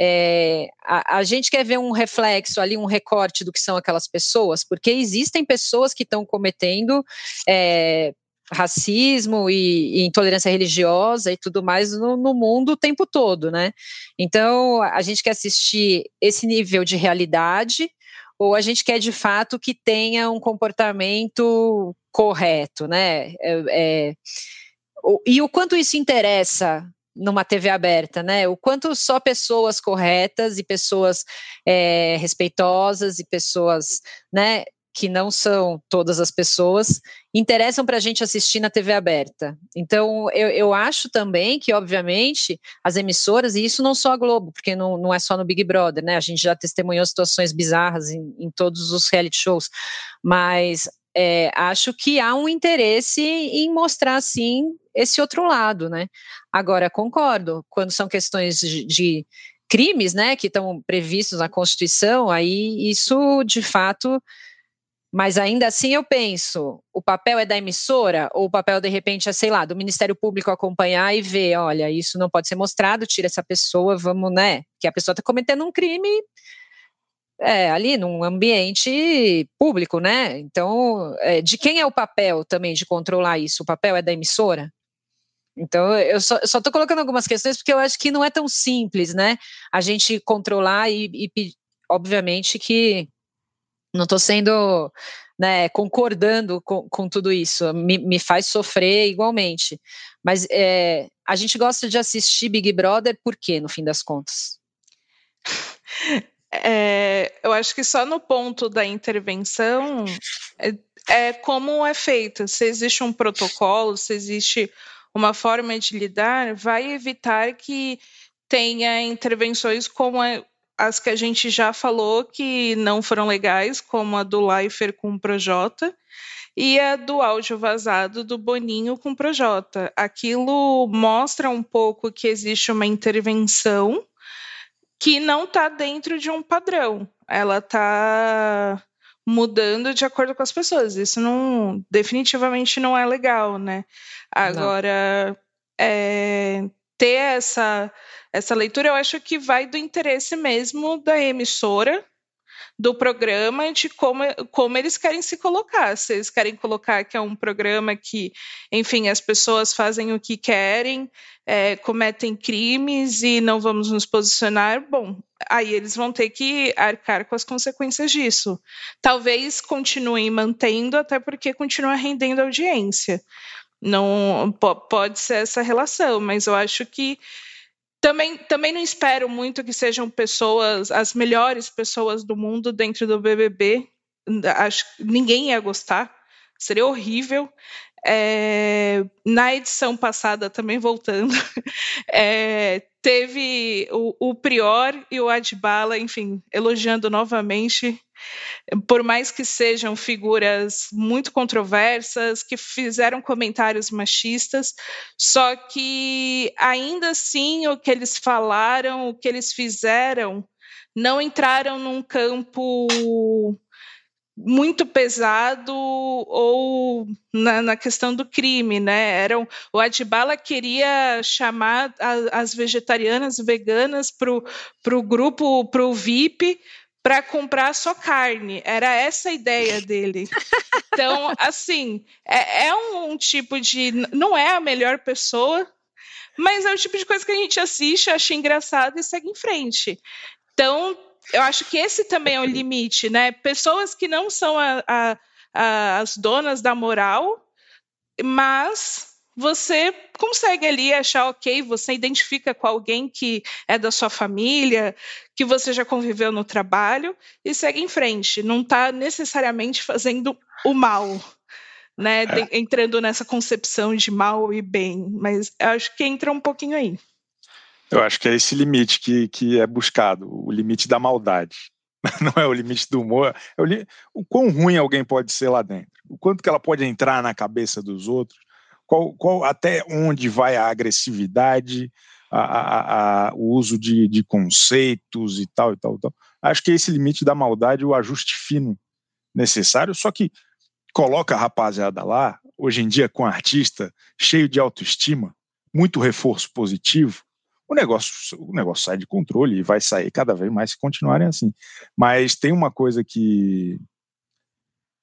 É, a, a, gente quer ver um reflexo ali, um recorte do que são aquelas pessoas, porque existem pessoas que estão cometendo é, racismo e, e, intolerância religiosa e tudo mais no, no, mundo o tempo todo, né? Então a gente quer assistir esse nível de realidade ou a gente quer de fato que tenha um comportamento correto, né? É, é, e o quanto isso interessa numa TV aberta, né? O quanto só pessoas corretas e pessoas é, respeitosas e pessoas, né, que não são todas as pessoas, interessam para a gente assistir na TV aberta. Então, eu, eu, acho também que, obviamente, as emissoras, e isso não só a Globo, porque não, não é só no Big Brother, né? A gente já testemunhou situações bizarras em, em todos os reality shows, mas é, acho que há um interesse em mostrar, sim, esse outro lado, né? Agora, concordo, quando são questões de, de crimes, né, que estão previstos na Constituição, aí isso, de fato, mas ainda assim eu penso, o papel é da emissora ou o papel de repente é, sei lá, do Ministério Público acompanhar e ver, olha, isso não pode ser mostrado, tira essa pessoa, vamos, né? Que a pessoa está cometendo um crime é, ali num ambiente público, né? Então, é, de quem é o papel também de controlar isso? O papel é da emissora? Então, eu só estou colocando algumas questões porque eu acho que não é tão simples, né? A gente controlar e, e obviamente que não estou sendo né, concordando com, com tudo isso, me, me, faz sofrer igualmente. Mas é, a gente gosta de assistir Big Brother por quê, no fim das contas? É, eu acho que só no ponto da intervenção é, é, como é feito. Se existe um protocolo, se existe uma forma de lidar, vai evitar que tenha intervenções como é, as que a gente já falou que não foram legais, como a do Leifer com o Projota, e a do áudio vazado do Boninho com o Projota. Aquilo mostra um pouco que existe uma intervenção que não está dentro de um padrão. Ela está mudando de acordo com as pessoas. Isso não definitivamente não é legal, né? Agora, é, ter essa, essa leitura, eu acho que vai do interesse mesmo da emissora, do programa, de como, como eles querem se colocar. Se eles querem colocar que é um programa que, enfim, as pessoas fazem o que querem, é, cometem crimes e não vamos nos posicionar, bom, aí eles vão ter que arcar com as consequências disso. Talvez continuem mantendo, até porque continua rendendo audiência. Não pode ser essa relação, mas eu acho que também, também não espero muito que sejam pessoas, as melhores pessoas do mundo dentro do BBB. Acho ninguém ia gostar, seria horrível. É, na edição passada, também voltando, é, teve o, o, Prior e o Adbala, enfim, elogiando novamente, por mais que sejam figuras muito controversas, que fizeram comentários machistas, só que ainda assim o que eles falaram, o que eles fizeram, não entraram num campo muito pesado ou na, na, questão do crime, né? Eram, o Adbala queria chamar a, as vegetarianas veganas para o grupo, para o VIP, para comprar só carne. Era essa a ideia dele. Então, assim, é, é um, um tipo de. Não é a melhor pessoa, mas é o tipo de coisa que a gente assiste, acha engraçado e segue em frente. Então, eu acho que esse também é o limite, né? Pessoas que não são a, a, a, as donas da moral, mas você consegue ali achar ok, você identifica com alguém que é da sua família, que você já conviveu no trabalho e segue em frente. Não está necessariamente fazendo o mal, né? De, entrando nessa concepção de mal e bem, mas acho que entra um pouquinho aí. Eu acho que é esse limite que, que é buscado, o limite da maldade. Não é o limite do humor, é o, o quão ruim alguém pode ser lá dentro, o quanto que ela pode entrar na cabeça dos outros, qual, qual até onde vai a agressividade, a, a, a, o uso de, de conceitos e tal e tal, e tal. Acho que é esse limite da maldade, o ajuste fino necessário, só que coloca a rapaziada lá, hoje em dia com artista cheio de autoestima, muito reforço positivo, o negócio, o negócio sai de controle e vai sair cada vez mais se continuarem assim. Mas tem uma coisa que,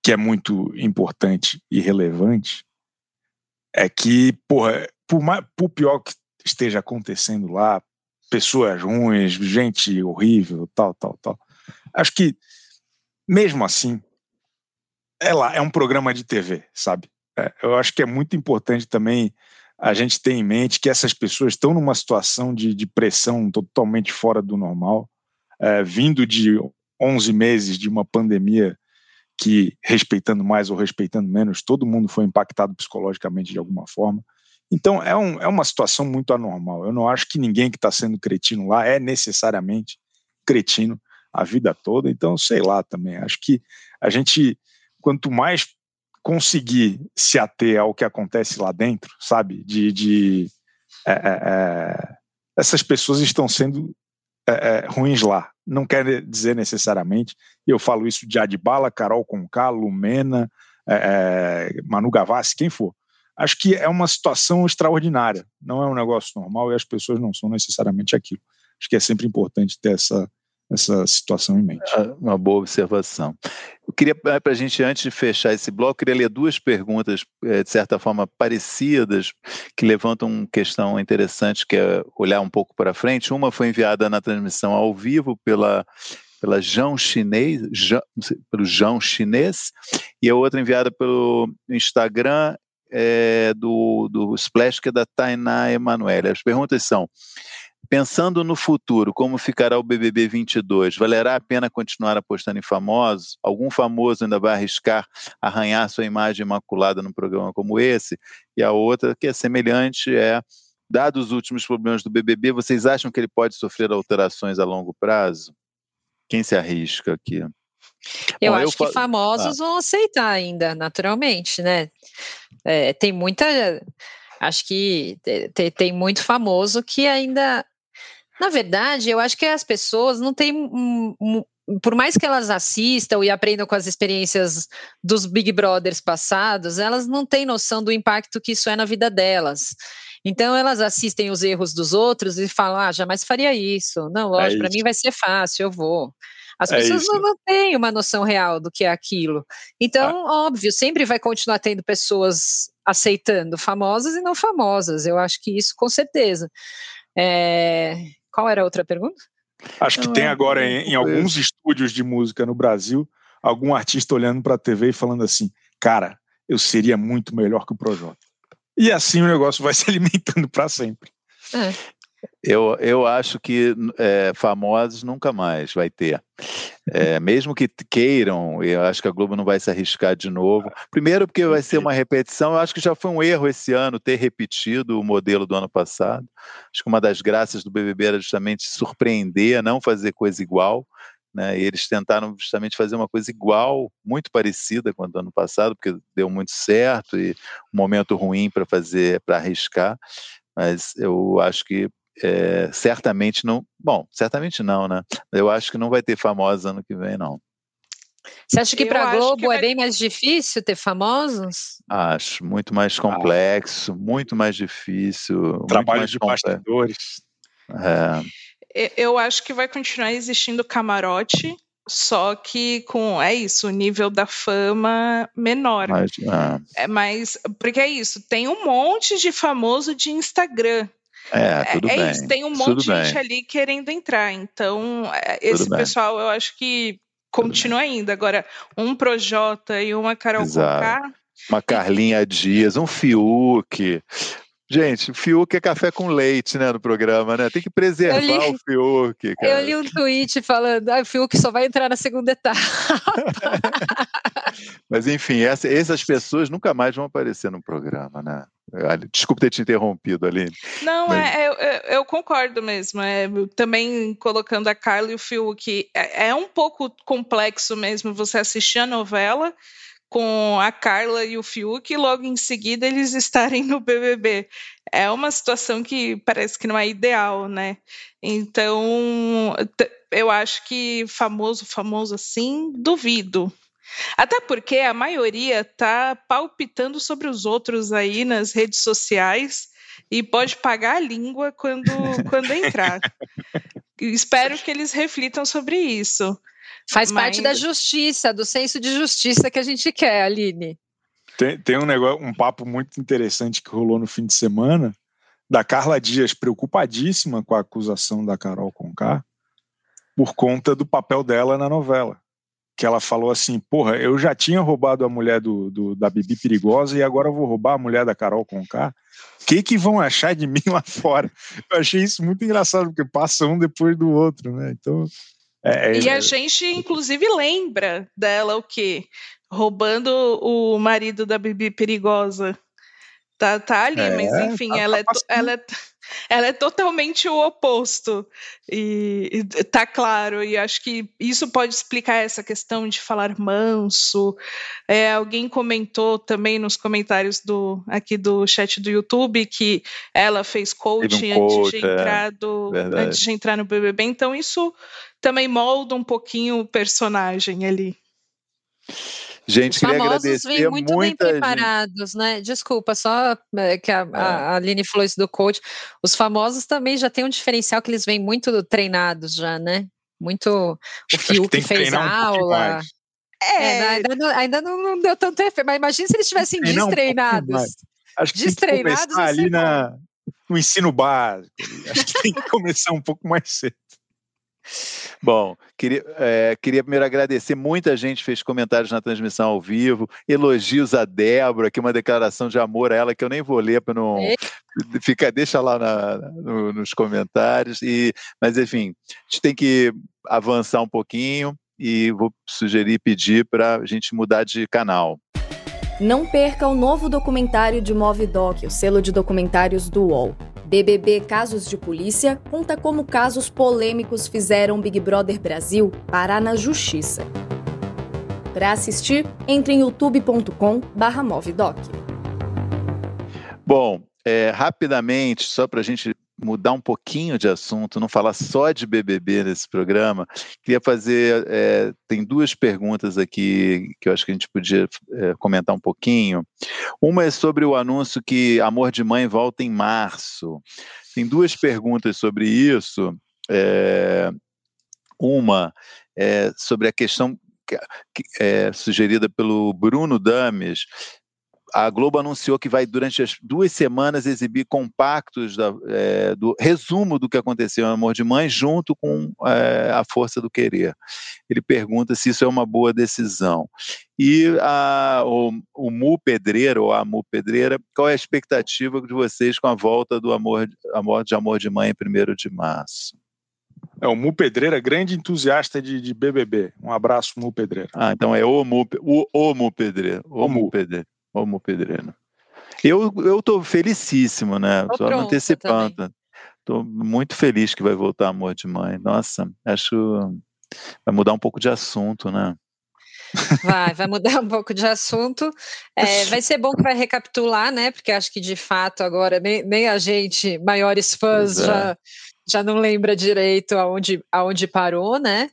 que é muito importante e relevante, é que, porra, por, mais, por pior que esteja acontecendo lá, pessoas ruins, gente horrível, tal, tal, tal. Acho que, mesmo assim, é lá, é um programa de TV, sabe? É, eu acho que é muito importante também a gente ter em mente que essas pessoas estão numa situação de, de pressão totalmente fora do normal, é, vindo de 11 meses de uma pandemia que, respeitando mais ou respeitando menos, todo mundo foi impactado psicologicamente de alguma forma. Então, é, um, é uma situação muito anormal. Eu não acho que ninguém que está sendo cretino lá é necessariamente cretino a vida toda. Então, sei lá também. Acho que a gente, quanto mais conseguir se ater ao que acontece lá dentro, sabe? De, de é, é, é essas pessoas estão sendo é, é, ruins lá. Não quer dizer necessariamente. Eu falo isso de Adbala, Carol Conká, Lumena, é, Manu Gavassi, quem for. Acho que é uma situação extraordinária. Não é um negócio normal e as pessoas não são necessariamente aquilo. Acho que é sempre importante ter essa essa situação em mente. Ah, uma boa observação. Eu queria, eh, para a gente, antes de fechar esse bloco, queria ler duas perguntas, eh, de certa forma, parecidas, que levantam uma questão interessante, que é olhar um pouco para frente. Uma foi enviada na transmissão ao vivo pela pela João Chinês, pelo João Chinês, e a outra enviada pelo Instagram é, do, do Splash, que é da Tainá Emanuele. As perguntas são: Pensando no futuro, como ficará o BBB 22? Valerá a pena continuar apostando em famosos? Algum famoso ainda vai arriscar arranhar sua imagem imaculada num programa como esse? E a outra, que é semelhante, é dados os últimos problemas do BBB, vocês acham que ele pode sofrer alterações a longo prazo? Quem se arrisca aqui? Eu Bom, acho eu que famosos ah. vão aceitar ainda, naturalmente, né? É, tem muita. Acho que tem, tem muito famoso que ainda na verdade, eu acho que as pessoas não têm. Um, um, por mais que elas assistam e aprendam com as experiências dos Big Brothers passados, elas não têm noção do impacto que isso é na vida delas. Então elas assistem os erros dos outros e falam: ah, jamais faria isso. Não, lógico, é para mim vai ser fácil, eu vou. As é pessoas não, não, têm uma noção real do que é aquilo. Então, ah. óbvio, sempre vai continuar tendo pessoas aceitando famosas e não famosas. Eu acho que isso com certeza. É, qual era a outra pergunta? Acho que Não, tem é agora em, em alguns estúdios de música no Brasil algum artista olhando para a TV e falando assim: cara, eu seria muito melhor que o Projota. E assim o negócio vai se alimentando para sempre. É. Eu, eu acho que é, famosos nunca mais vai ter. É, mesmo que queiram, eu acho que a Globo não vai se arriscar de novo. Primeiro, porque vai ser uma repetição. Eu acho que já foi um erro esse ano ter repetido o modelo do ano passado. Acho que uma das graças do BBB era justamente surpreender, não fazer coisa igual. Né, e eles tentaram justamente fazer uma coisa igual, muito parecida com o do ano passado, porque deu muito certo e um momento ruim para fazer, para arriscar. Mas eu acho que é, certamente não. Bom, certamente não, né? Eu acho que não vai ter famosa ano que vem, não. Você acha que para a Globo vai... é bem mais difícil ter famosos? Acho, muito mais ah. complexo, ah. muito mais difícil. Trabalho mais de complexo. bastidores. É. Eu acho que vai continuar existindo camarote, só que com é isso, o nível da fama menor. Mas, é. é mais porque é isso, tem um monte de famoso de Instagram é, tudo é, bem. isso, tem um monte de gente ali querendo entrar. Então, é, esse pessoal eu acho que continua ainda. Agora, um Projota e uma Carol Conká. Uma Carlinha Dias, um Fiuk. Gente, Fiuk é café com leite, né, no programa, né? Tem que preservar li, o Fiuk. Cara. Eu li um tweet falando, ah, o Fiuk só vai entrar na segunda etapa. Mas enfim, essa, essas pessoas nunca mais vão aparecer no programa, né? Desculpe ter te interrompido, Aline. Não, Mas... é, eu, eu, concordo mesmo. É, também colocando a Carla e o Fiuk, é, é um pouco complexo mesmo você assistir a novela com a Carla e o Fiuk e logo em seguida eles estarem no BBB. É uma situação que parece que não é ideal, né? Então, eu acho que famoso, famoso assim, duvido. Até porque a maioria tá palpitando sobre os outros aí nas redes sociais e pode pagar a língua quando, quando entrar. Espero que eles reflitam sobre isso. Faz Mas... parte da justiça, do senso de justiça que a gente quer, Aline. Tem, tem um negócio, um papo muito interessante que rolou no fim de semana da Carla Dias preocupadíssima com a acusação da Carol Conká por conta do papel dela na novela. Que ela falou assim: porra, eu já tinha roubado a mulher do, do da Bibi Perigosa e agora eu vou roubar a mulher da Carol Conká. O que, que vão achar de mim lá fora? Eu achei isso muito engraçado, porque passa um depois do outro, né? Então. É, é, e a gente, inclusive, lembra dela o quê? Roubando o marido da Bibi Perigosa. Tá, tá ali, é, mas enfim, tá, ela, é, ela, é, ela é totalmente o oposto. E, e tá claro, e acho que isso pode explicar essa questão de falar manso. É, alguém comentou também nos comentários do aqui do chat do YouTube que ela fez coaching um antes, de é, entrar do, antes de entrar no BBB, então isso também molda um pouquinho o personagem ali. Gente, Os queria agradecer vêm muito bem preparados, gente. né? Desculpa, só é, que a, é. a Aline falou isso do coach. Os famosos também já têm um diferencial que eles vêm muito treinados já, né? Muito o Fiuk que fez a aula. é, é ainda, não, ainda não, deu tanto efeito, mas imagina se eles estivessem destreinados. Um Acho que destreinados tem que ali na, no ensino básico. Acho que tem que começar um pouco mais cedo. Bom, queria, é, queria primeiro agradecer. Muita gente fez comentários na transmissão ao vivo, elogios a Débora, aqui uma declaração de amor a ela que eu nem vou ler para não. Fica, deixa lá na, no, nos comentários. E, mas, enfim, a gente tem que avançar um pouquinho e vou sugerir pedir para a gente mudar de canal. Não perca o novo documentário de Movidoc, o selo de documentários do UOL. BBB Casos de Polícia conta como casos polêmicos fizeram Big Brother Brasil parar na justiça. Para assistir, entre em youtube.com/movidoc. Bom, é, rapidamente, só para a gente mudar um pouquinho de assunto, não falar só de BBB nesse programa, queria fazer. É, tem duas perguntas aqui que eu acho que a gente podia é, comentar um pouquinho. Uma é sobre o anúncio que Amor de Mãe volta em março. Tem duas perguntas sobre isso. É, uma é sobre a questão é, sugerida pelo Bruno Dames a Globo anunciou que vai, durante as duas semanas, exibir compactos da, é, do resumo do que aconteceu em Amor de Mãe, junto com é, A Força do Querer. Ele pergunta se isso é uma boa decisão. E a, o, o Mu Pedreira, ou a Mu Pedreira, qual é a expectativa de vocês com a volta do Amor, amor de Amor de Mãe em 1 de março? É o Mu Pedreira, grande entusiasta de, de BBB. Um abraço, Mu Pedreira. Ah, então é o Mu, o, o Mu Pedreira. O, o Mu Pedreira. Como pedreiro. Eu eu tô felicíssimo, né? Tô Só antecipando. Estou muito feliz que vai voltar Amor de Mãe. Nossa, acho vai mudar um pouco de assunto, né? Vai, vai mudar um pouco de assunto. É, vai ser bom que vai recapitular, né? Porque acho que de fato agora nem, nem a gente, maiores fãs, já, já não lembra direito aonde, aonde parou, né?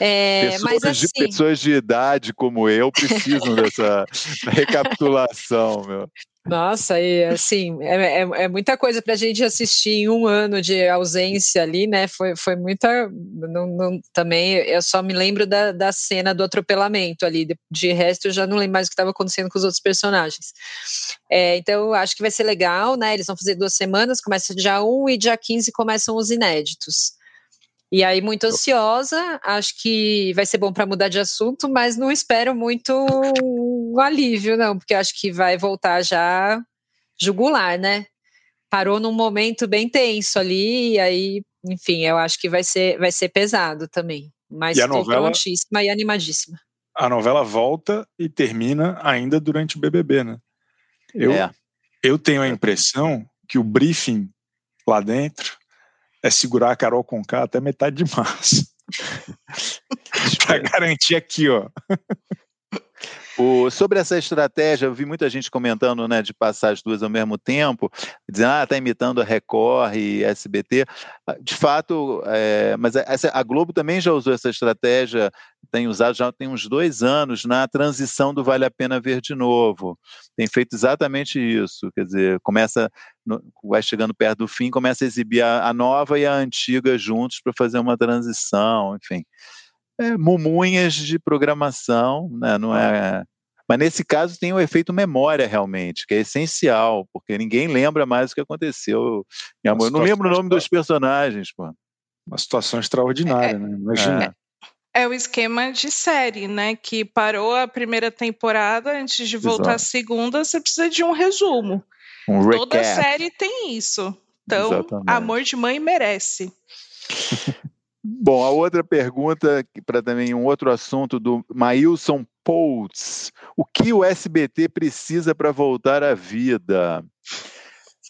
É, pessoas, assim, de, pessoas de idade como eu precisam dessa recapitulação, meu. Nossa, e assim, é, é, é muita coisa para a gente assistir em um ano de ausência ali, né? Foi, foi muita. Não, não, também eu só me lembro da, da cena do atropelamento ali. De, de resto, eu já não lembro mais o que estava acontecendo com os outros personagens. É, então, acho que vai ser legal, né? Eles vão fazer duas semanas, começa dia 1 e dia 15 começam os inéditos. E aí, muito ansiosa, acho que vai ser bom para mudar de assunto, mas não espero muito um alívio, não, porque acho que vai voltar já jugular, né? Parou num momento bem tenso ali, e aí, enfim, eu acho que vai ser, vai ser pesado também. Mas estou prontíssima e animadíssima. A novela volta e termina ainda durante o BBB, né? Eu, é. eu tenho a impressão que o briefing lá dentro é segurar a Carol Conká até metade de março. para garantir aqui, ó. O, sobre essa estratégia, eu vi muita gente comentando né, de passar as duas ao mesmo tempo, dizendo, ah, está imitando a Record e SBT. De fato, é, mas essa, a Globo também já usou essa estratégia, tem usado já tem uns dois anos na transição do Vale a Pena Ver de Novo. Tem feito exatamente isso, quer dizer, começa, no, vai chegando perto do fim, começa a exibir a, a nova e a antiga juntos para fazer uma transição, enfim é, mumunhas de programação, né? não é Mas nesse caso tem o efeito memória realmente, que é essencial, porque ninguém lembra mais o que aconteceu. Eu não lembro o nome dos personagens, pô. Uma situação extraordinária, é, né? Imagina. É. é. o esquema de série, né? Que parou a primeira temporada, antes de voltar Exato. a segunda, você precisa de um resumo. Um Toda série tem isso. Então, Exatamente. amor de mãe merece. Bom, a outra pergunta, para também um outro assunto do Mailson Poultz. O que o SBT precisa para voltar à vida?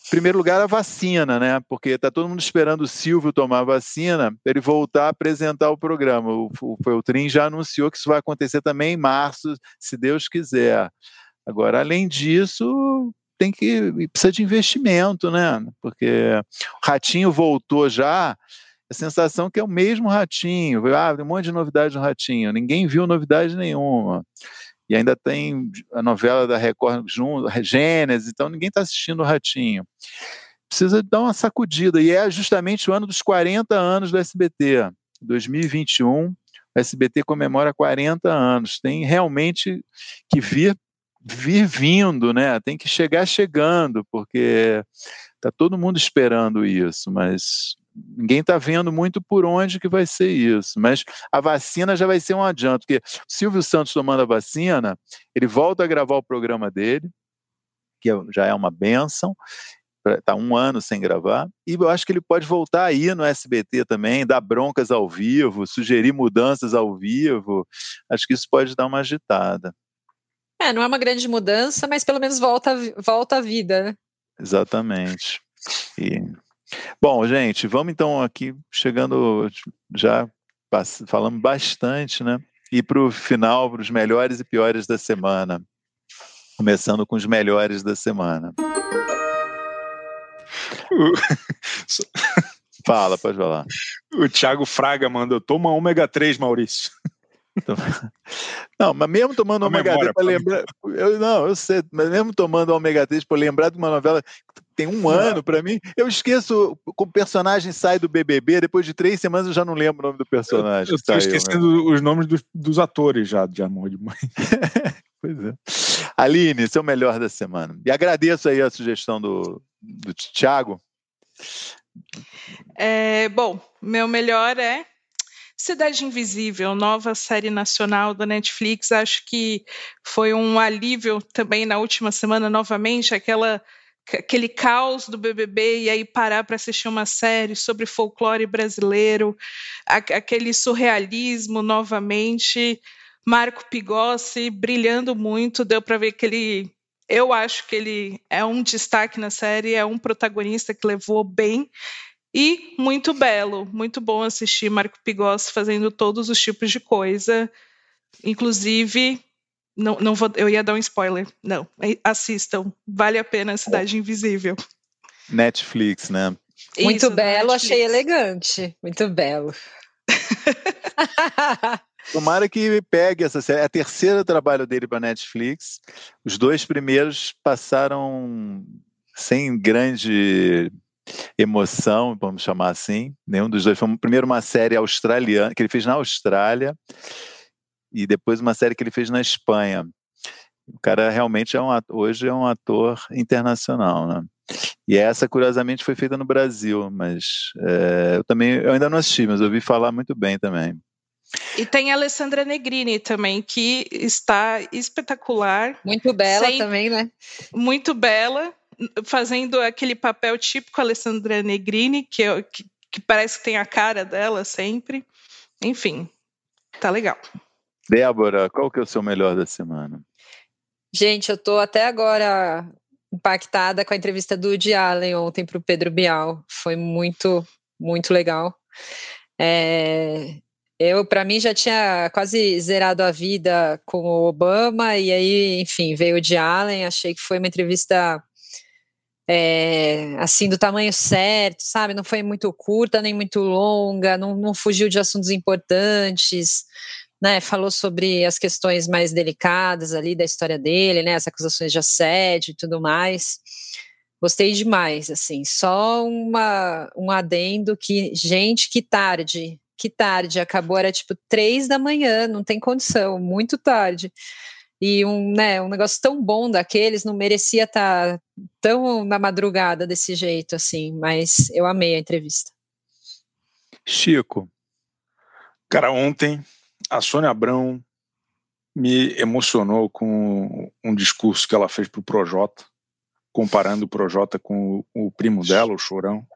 Em primeiro lugar, a vacina, né? Porque está todo mundo esperando o Silvio tomar a vacina para ele voltar a apresentar o programa. O, o Feltrin já anunciou que isso vai acontecer também em março, se Deus quiser. Agora, além disso, tem que precisa de investimento, né? Porque o Ratinho voltou já, a sensação que é o mesmo Ratinho. Ah, tem um monte de novidade no Ratinho. Ninguém viu novidade nenhuma. E ainda tem a novela da Record junto, Gênesis, então ninguém está assistindo o Ratinho. Precisa dar uma sacudida. E é justamente o ano dos 40 anos do SBT. 2021, o SBT comemora 40 anos. Tem realmente que vir vir vindo, né? Tem que chegar chegando, porque tá todo mundo esperando isso, mas ninguém está vendo muito por onde que vai ser isso. Mas a vacina já vai ser um adianto, porque Silvio Santos tomando a vacina, ele volta a gravar o programa dele, que é, já é uma benção, está um ano sem gravar, e eu acho que ele pode voltar aí no SBT também, dar broncas ao vivo, sugerir mudanças ao vivo, acho que isso pode dar uma agitada. É, não é uma grande mudança, mas pelo menos volta, volta à vida, né? Exatamente. E... Bom, gente, vamos então aqui chegando já falando bastante, né? E para o final, para os melhores e piores da semana. Começando com os melhores da semana. Fala, pode falar. O Thiago Fraga mandou: toma ômega 3, Maurício. Não, mas mesmo tomando ômega 3 para lembrar. Eu, não, eu sei, mas mesmo tomando ômega 3 para lembrar de uma novela que tem um ano para mim, eu esqueço o personagem sai do BBB, depois de três semanas eu já não lembro o nome do personagem. Eu estou esquecendo né? os nomes dos, dos, atores já de Amor de Mãe. pois é. Aline, seu melhor da semana. E agradeço aí a sugestão do, do Thiago. É, bom, meu melhor é Cidade Invisível, nova série nacional da Netflix, acho que foi um alívio também na última semana, novamente, aquela aquele caos do BBB e aí parar para assistir uma série sobre folclore brasileiro, aquele surrealismo novamente, Marco Pigossi brilhando muito, deu para ver que ele eu acho que ele é um destaque na série, é um protagonista que levou bem e muito belo, muito bom assistir Marco Pigossi fazendo todos os tipos de coisa. Inclusive, não, não vou, eu ia dar um spoiler. Não, assistam. Vale a pena a Cidade Invisível. Netflix, né? Muito Isso, belo, Netflix. achei elegante. Muito belo. Tomara que pegue essa série. É a terceira trabalho dele para Netflix. Os dois primeiros passaram sem grande emoção, vamos chamar assim. Nenhum dos dois. Foi primeiro uma série australiana, que ele fez na Austrália, e depois uma série que ele fez na Espanha. O cara realmente é um ator, hoje é um ator internacional, né? E essa, curiosamente, foi feita no Brasil, mas é, eu também, eu ainda não assisti, mas ouvi falar muito bem também. E tem a Alessandra Negrini também, que está espetacular. Muito bela sem, também, né? Muito bela fazendo aquele papel típico Alessandra Negrini, que, que, que parece que tem a cara dela sempre. Enfim, tá legal. Débora, qual que é o seu melhor da semana? Gente, eu tô até agora impactada com a entrevista do Woody Allen ontem para o Pedro Bial. Foi muito, muito legal. É, eu, para mim, já tinha quase zerado a vida com o Obama, e aí, enfim, veio o de Allen. Achei que foi uma entrevista é, assim, do tamanho certo, sabe? Não foi muito curta nem muito longa, não, não fugiu de assuntos importantes, né? Falou sobre as questões mais delicadas ali da história dele, né? As acusações de assédio e tudo mais. Gostei demais, assim. Só uma, um adendo que, gente, que tarde, que tarde. Acabou, era tipo três da manhã, não tem condição, muito tarde. E um, né, um negócio tão bom daqueles não merecia estar tá tão na madrugada desse jeito assim, mas eu amei a entrevista. Chico. Cara, ontem a Sônia Abrão me emocionou com um discurso que ela fez para o Projota, comparando o Projota com o, primo dela, o Chorão.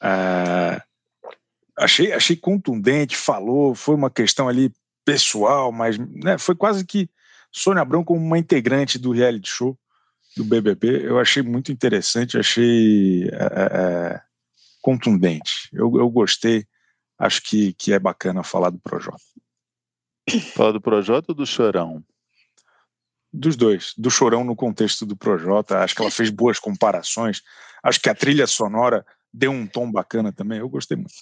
É, achei, achei contundente, falou, foi uma questão ali pessoal, mas né, foi quase que Sônia Abrão como uma integrante do reality show do BBB. Eu achei muito interessante, achei é, é, contundente. Eu, eu gostei, acho que, que é bacana falar do Projota. Fala do Projota ou do Chorão? Dos dois. Do Chorão no contexto do Projota. Acho que ela fez boas comparações. Acho que a trilha sonora deu um tom bacana também. Eu gostei muito.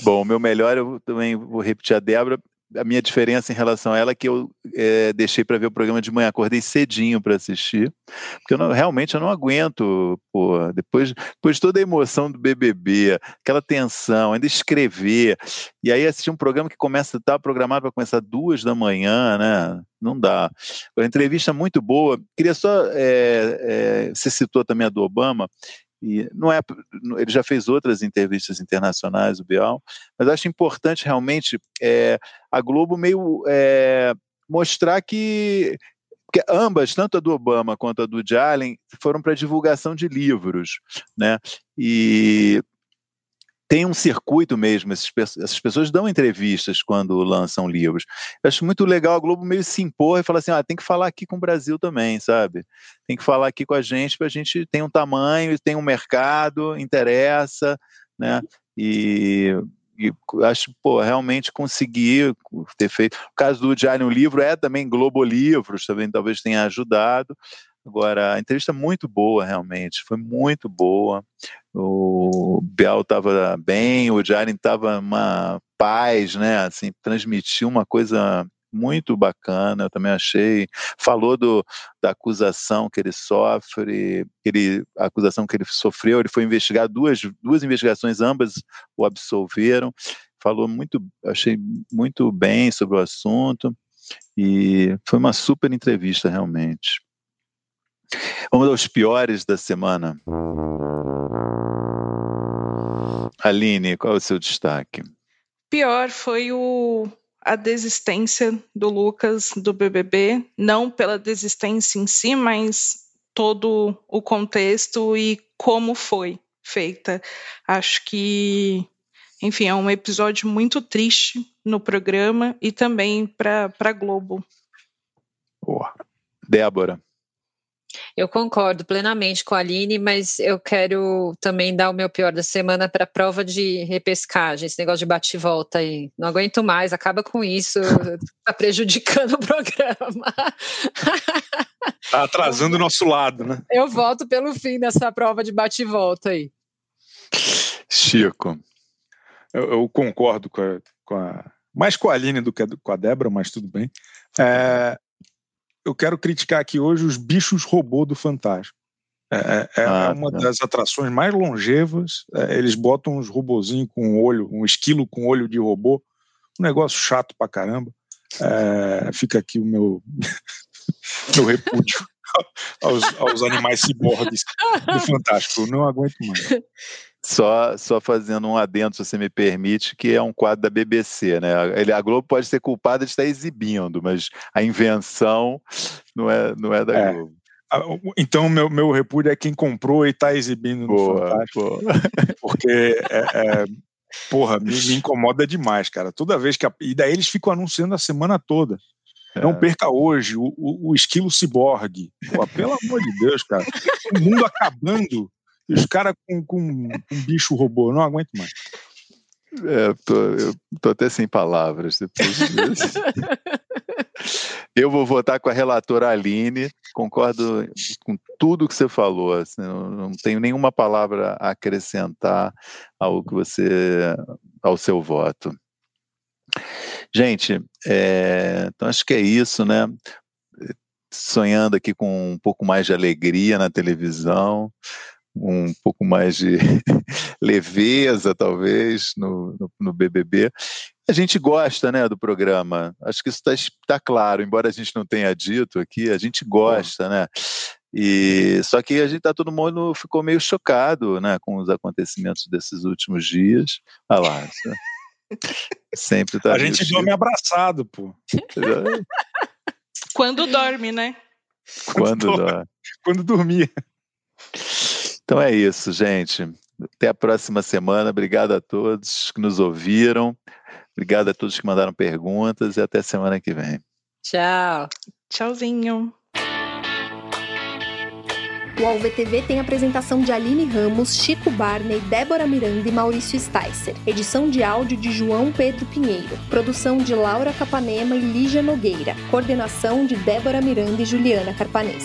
Bom, meu melhor, eu também vou repetir a Débora a minha diferença em relação a ela é que eu é, deixei para ver o programa de manhã, acordei cedinho para assistir, porque eu não, realmente eu não aguento, pô, depois, depois de toda a emoção do BBB, aquela tensão, ainda escrever, e aí assistir um programa que começa, tá programado para começar duas da manhã, né? Não dá. Uma entrevista muito boa. Queria só, é, é, você citou também a do Obama, e não é, ele já fez outras entrevistas internacionais, o Bial, mas acho importante realmente é, a Globo meio é, mostrar que, que ambas, tanto a do Obama quanto a do Jalen, foram para divulgação de livros, né? E tem um circuito mesmo, esses, essas pessoas dão entrevistas quando lançam livros. Eu acho muito legal a Globo meio se impor e falar assim, ah, tem que falar aqui com o Brasil também, sabe? Tem que falar aqui com a gente, para a gente tem um tamanho, tem um mercado, interessa, né? E, e acho, pô, realmente conseguir ter feito. O caso do Diário Livro é também Globo Livros, também talvez tenha ajudado. Agora, a entrevista muito boa, realmente, foi muito boa. O Biel estava bem, o Jaren estava uma paz, né? Assim, transmitiu uma coisa muito bacana, eu também achei. Falou do, da acusação que ele sofre, ele, a acusação que ele sofreu, ele foi investigar duas, duas investigações, ambas o absolveram. Falou muito, achei muito bem sobre o assunto e foi uma super entrevista realmente. Vamos aos piores da semana. Aline, qual é o seu destaque? Pior foi o, a desistência do Lucas do BBB, não pela desistência em si, mas todo o contexto e como foi feita. Acho que, enfim, é um episódio muito triste no programa e também para a Globo. Boa. Débora. Eu concordo plenamente com a Aline, mas eu quero também dar o meu pior da semana para a prova de repescagem, esse negócio de bate-volta aí. Não aguento mais, acaba com isso, está prejudicando o programa. Está atrasando o nosso lado, né? Eu volto pelo fim dessa prova de bate-volta aí. Chico. Eu, eu concordo com a, com a, mais com a Aline do que com a Débora, mas tudo bem. É, eu quero criticar aqui hoje os bichos robô do Fantástico. É, é, é ah, uma tá. das atrações mais longevas. É, eles botam uns robozinhos com olho, um esquilo com olho de robô. Um negócio chato pra caramba. É, fica aqui o meu, meu repúdio aos, aos animais ciborgues do Fantástico. Eu não aguento mais. Só, só fazendo um adendo, se você me permite, que é um quadro da BBC, né? Ele, a Globo pode ser culpada de estar exibindo, mas a invenção não é, não é da é. Globo. Então, meu, meu repúdio é quem comprou e está exibindo no boa, Fantástico. Boa. Porque, é, é, porra, me, me, incomoda demais, cara. Toda vez que. A, e daí eles ficam anunciando a semana toda. Não é. perca hoje o, o, o esquilo ciborgue. Pô, pelo amor de Deus, cara. O mundo acabando os caras com, com, um bicho robô, eu não aguento mais. É, tô, eu tô até sem palavras depois disso. eu vou votar com a relatora Aline, concordo com tudo que você falou, assim, não tenho nenhuma palavra a acrescentar ao que você, ao seu voto. Gente, é, então acho que é isso, né? Sonhando aqui com um pouco mais de alegria na televisão, um pouco mais de leveza, talvez, no, no, no, BBB. A gente gosta, né, do programa. Acho que isso está tá claro, embora a gente não tenha dito aqui, a gente gosta, né? E só que a gente tá todo mundo ficou meio chocado, né, com os acontecimentos desses últimos dias. Olha lá. Sempre tá A gente dorme abraçado, pô. Quando dorme, né? Quando, Quando dorme. Quando dormia. Então é isso, gente. Até a próxima semana. Obrigado a todos que nos ouviram. Obrigado a todos que mandaram perguntas e até semana que vem. Tchau. Tchauzinho. O AlvTV tem apresentação de Aline Ramos, Chico Barney, Débora Miranda e Maurício Sticer. Edição de áudio de João Pedro Pinheiro. Produção de Laura Capanema e Lígia Nogueira. Coordenação de Débora Miranda e Juliana Carpanês.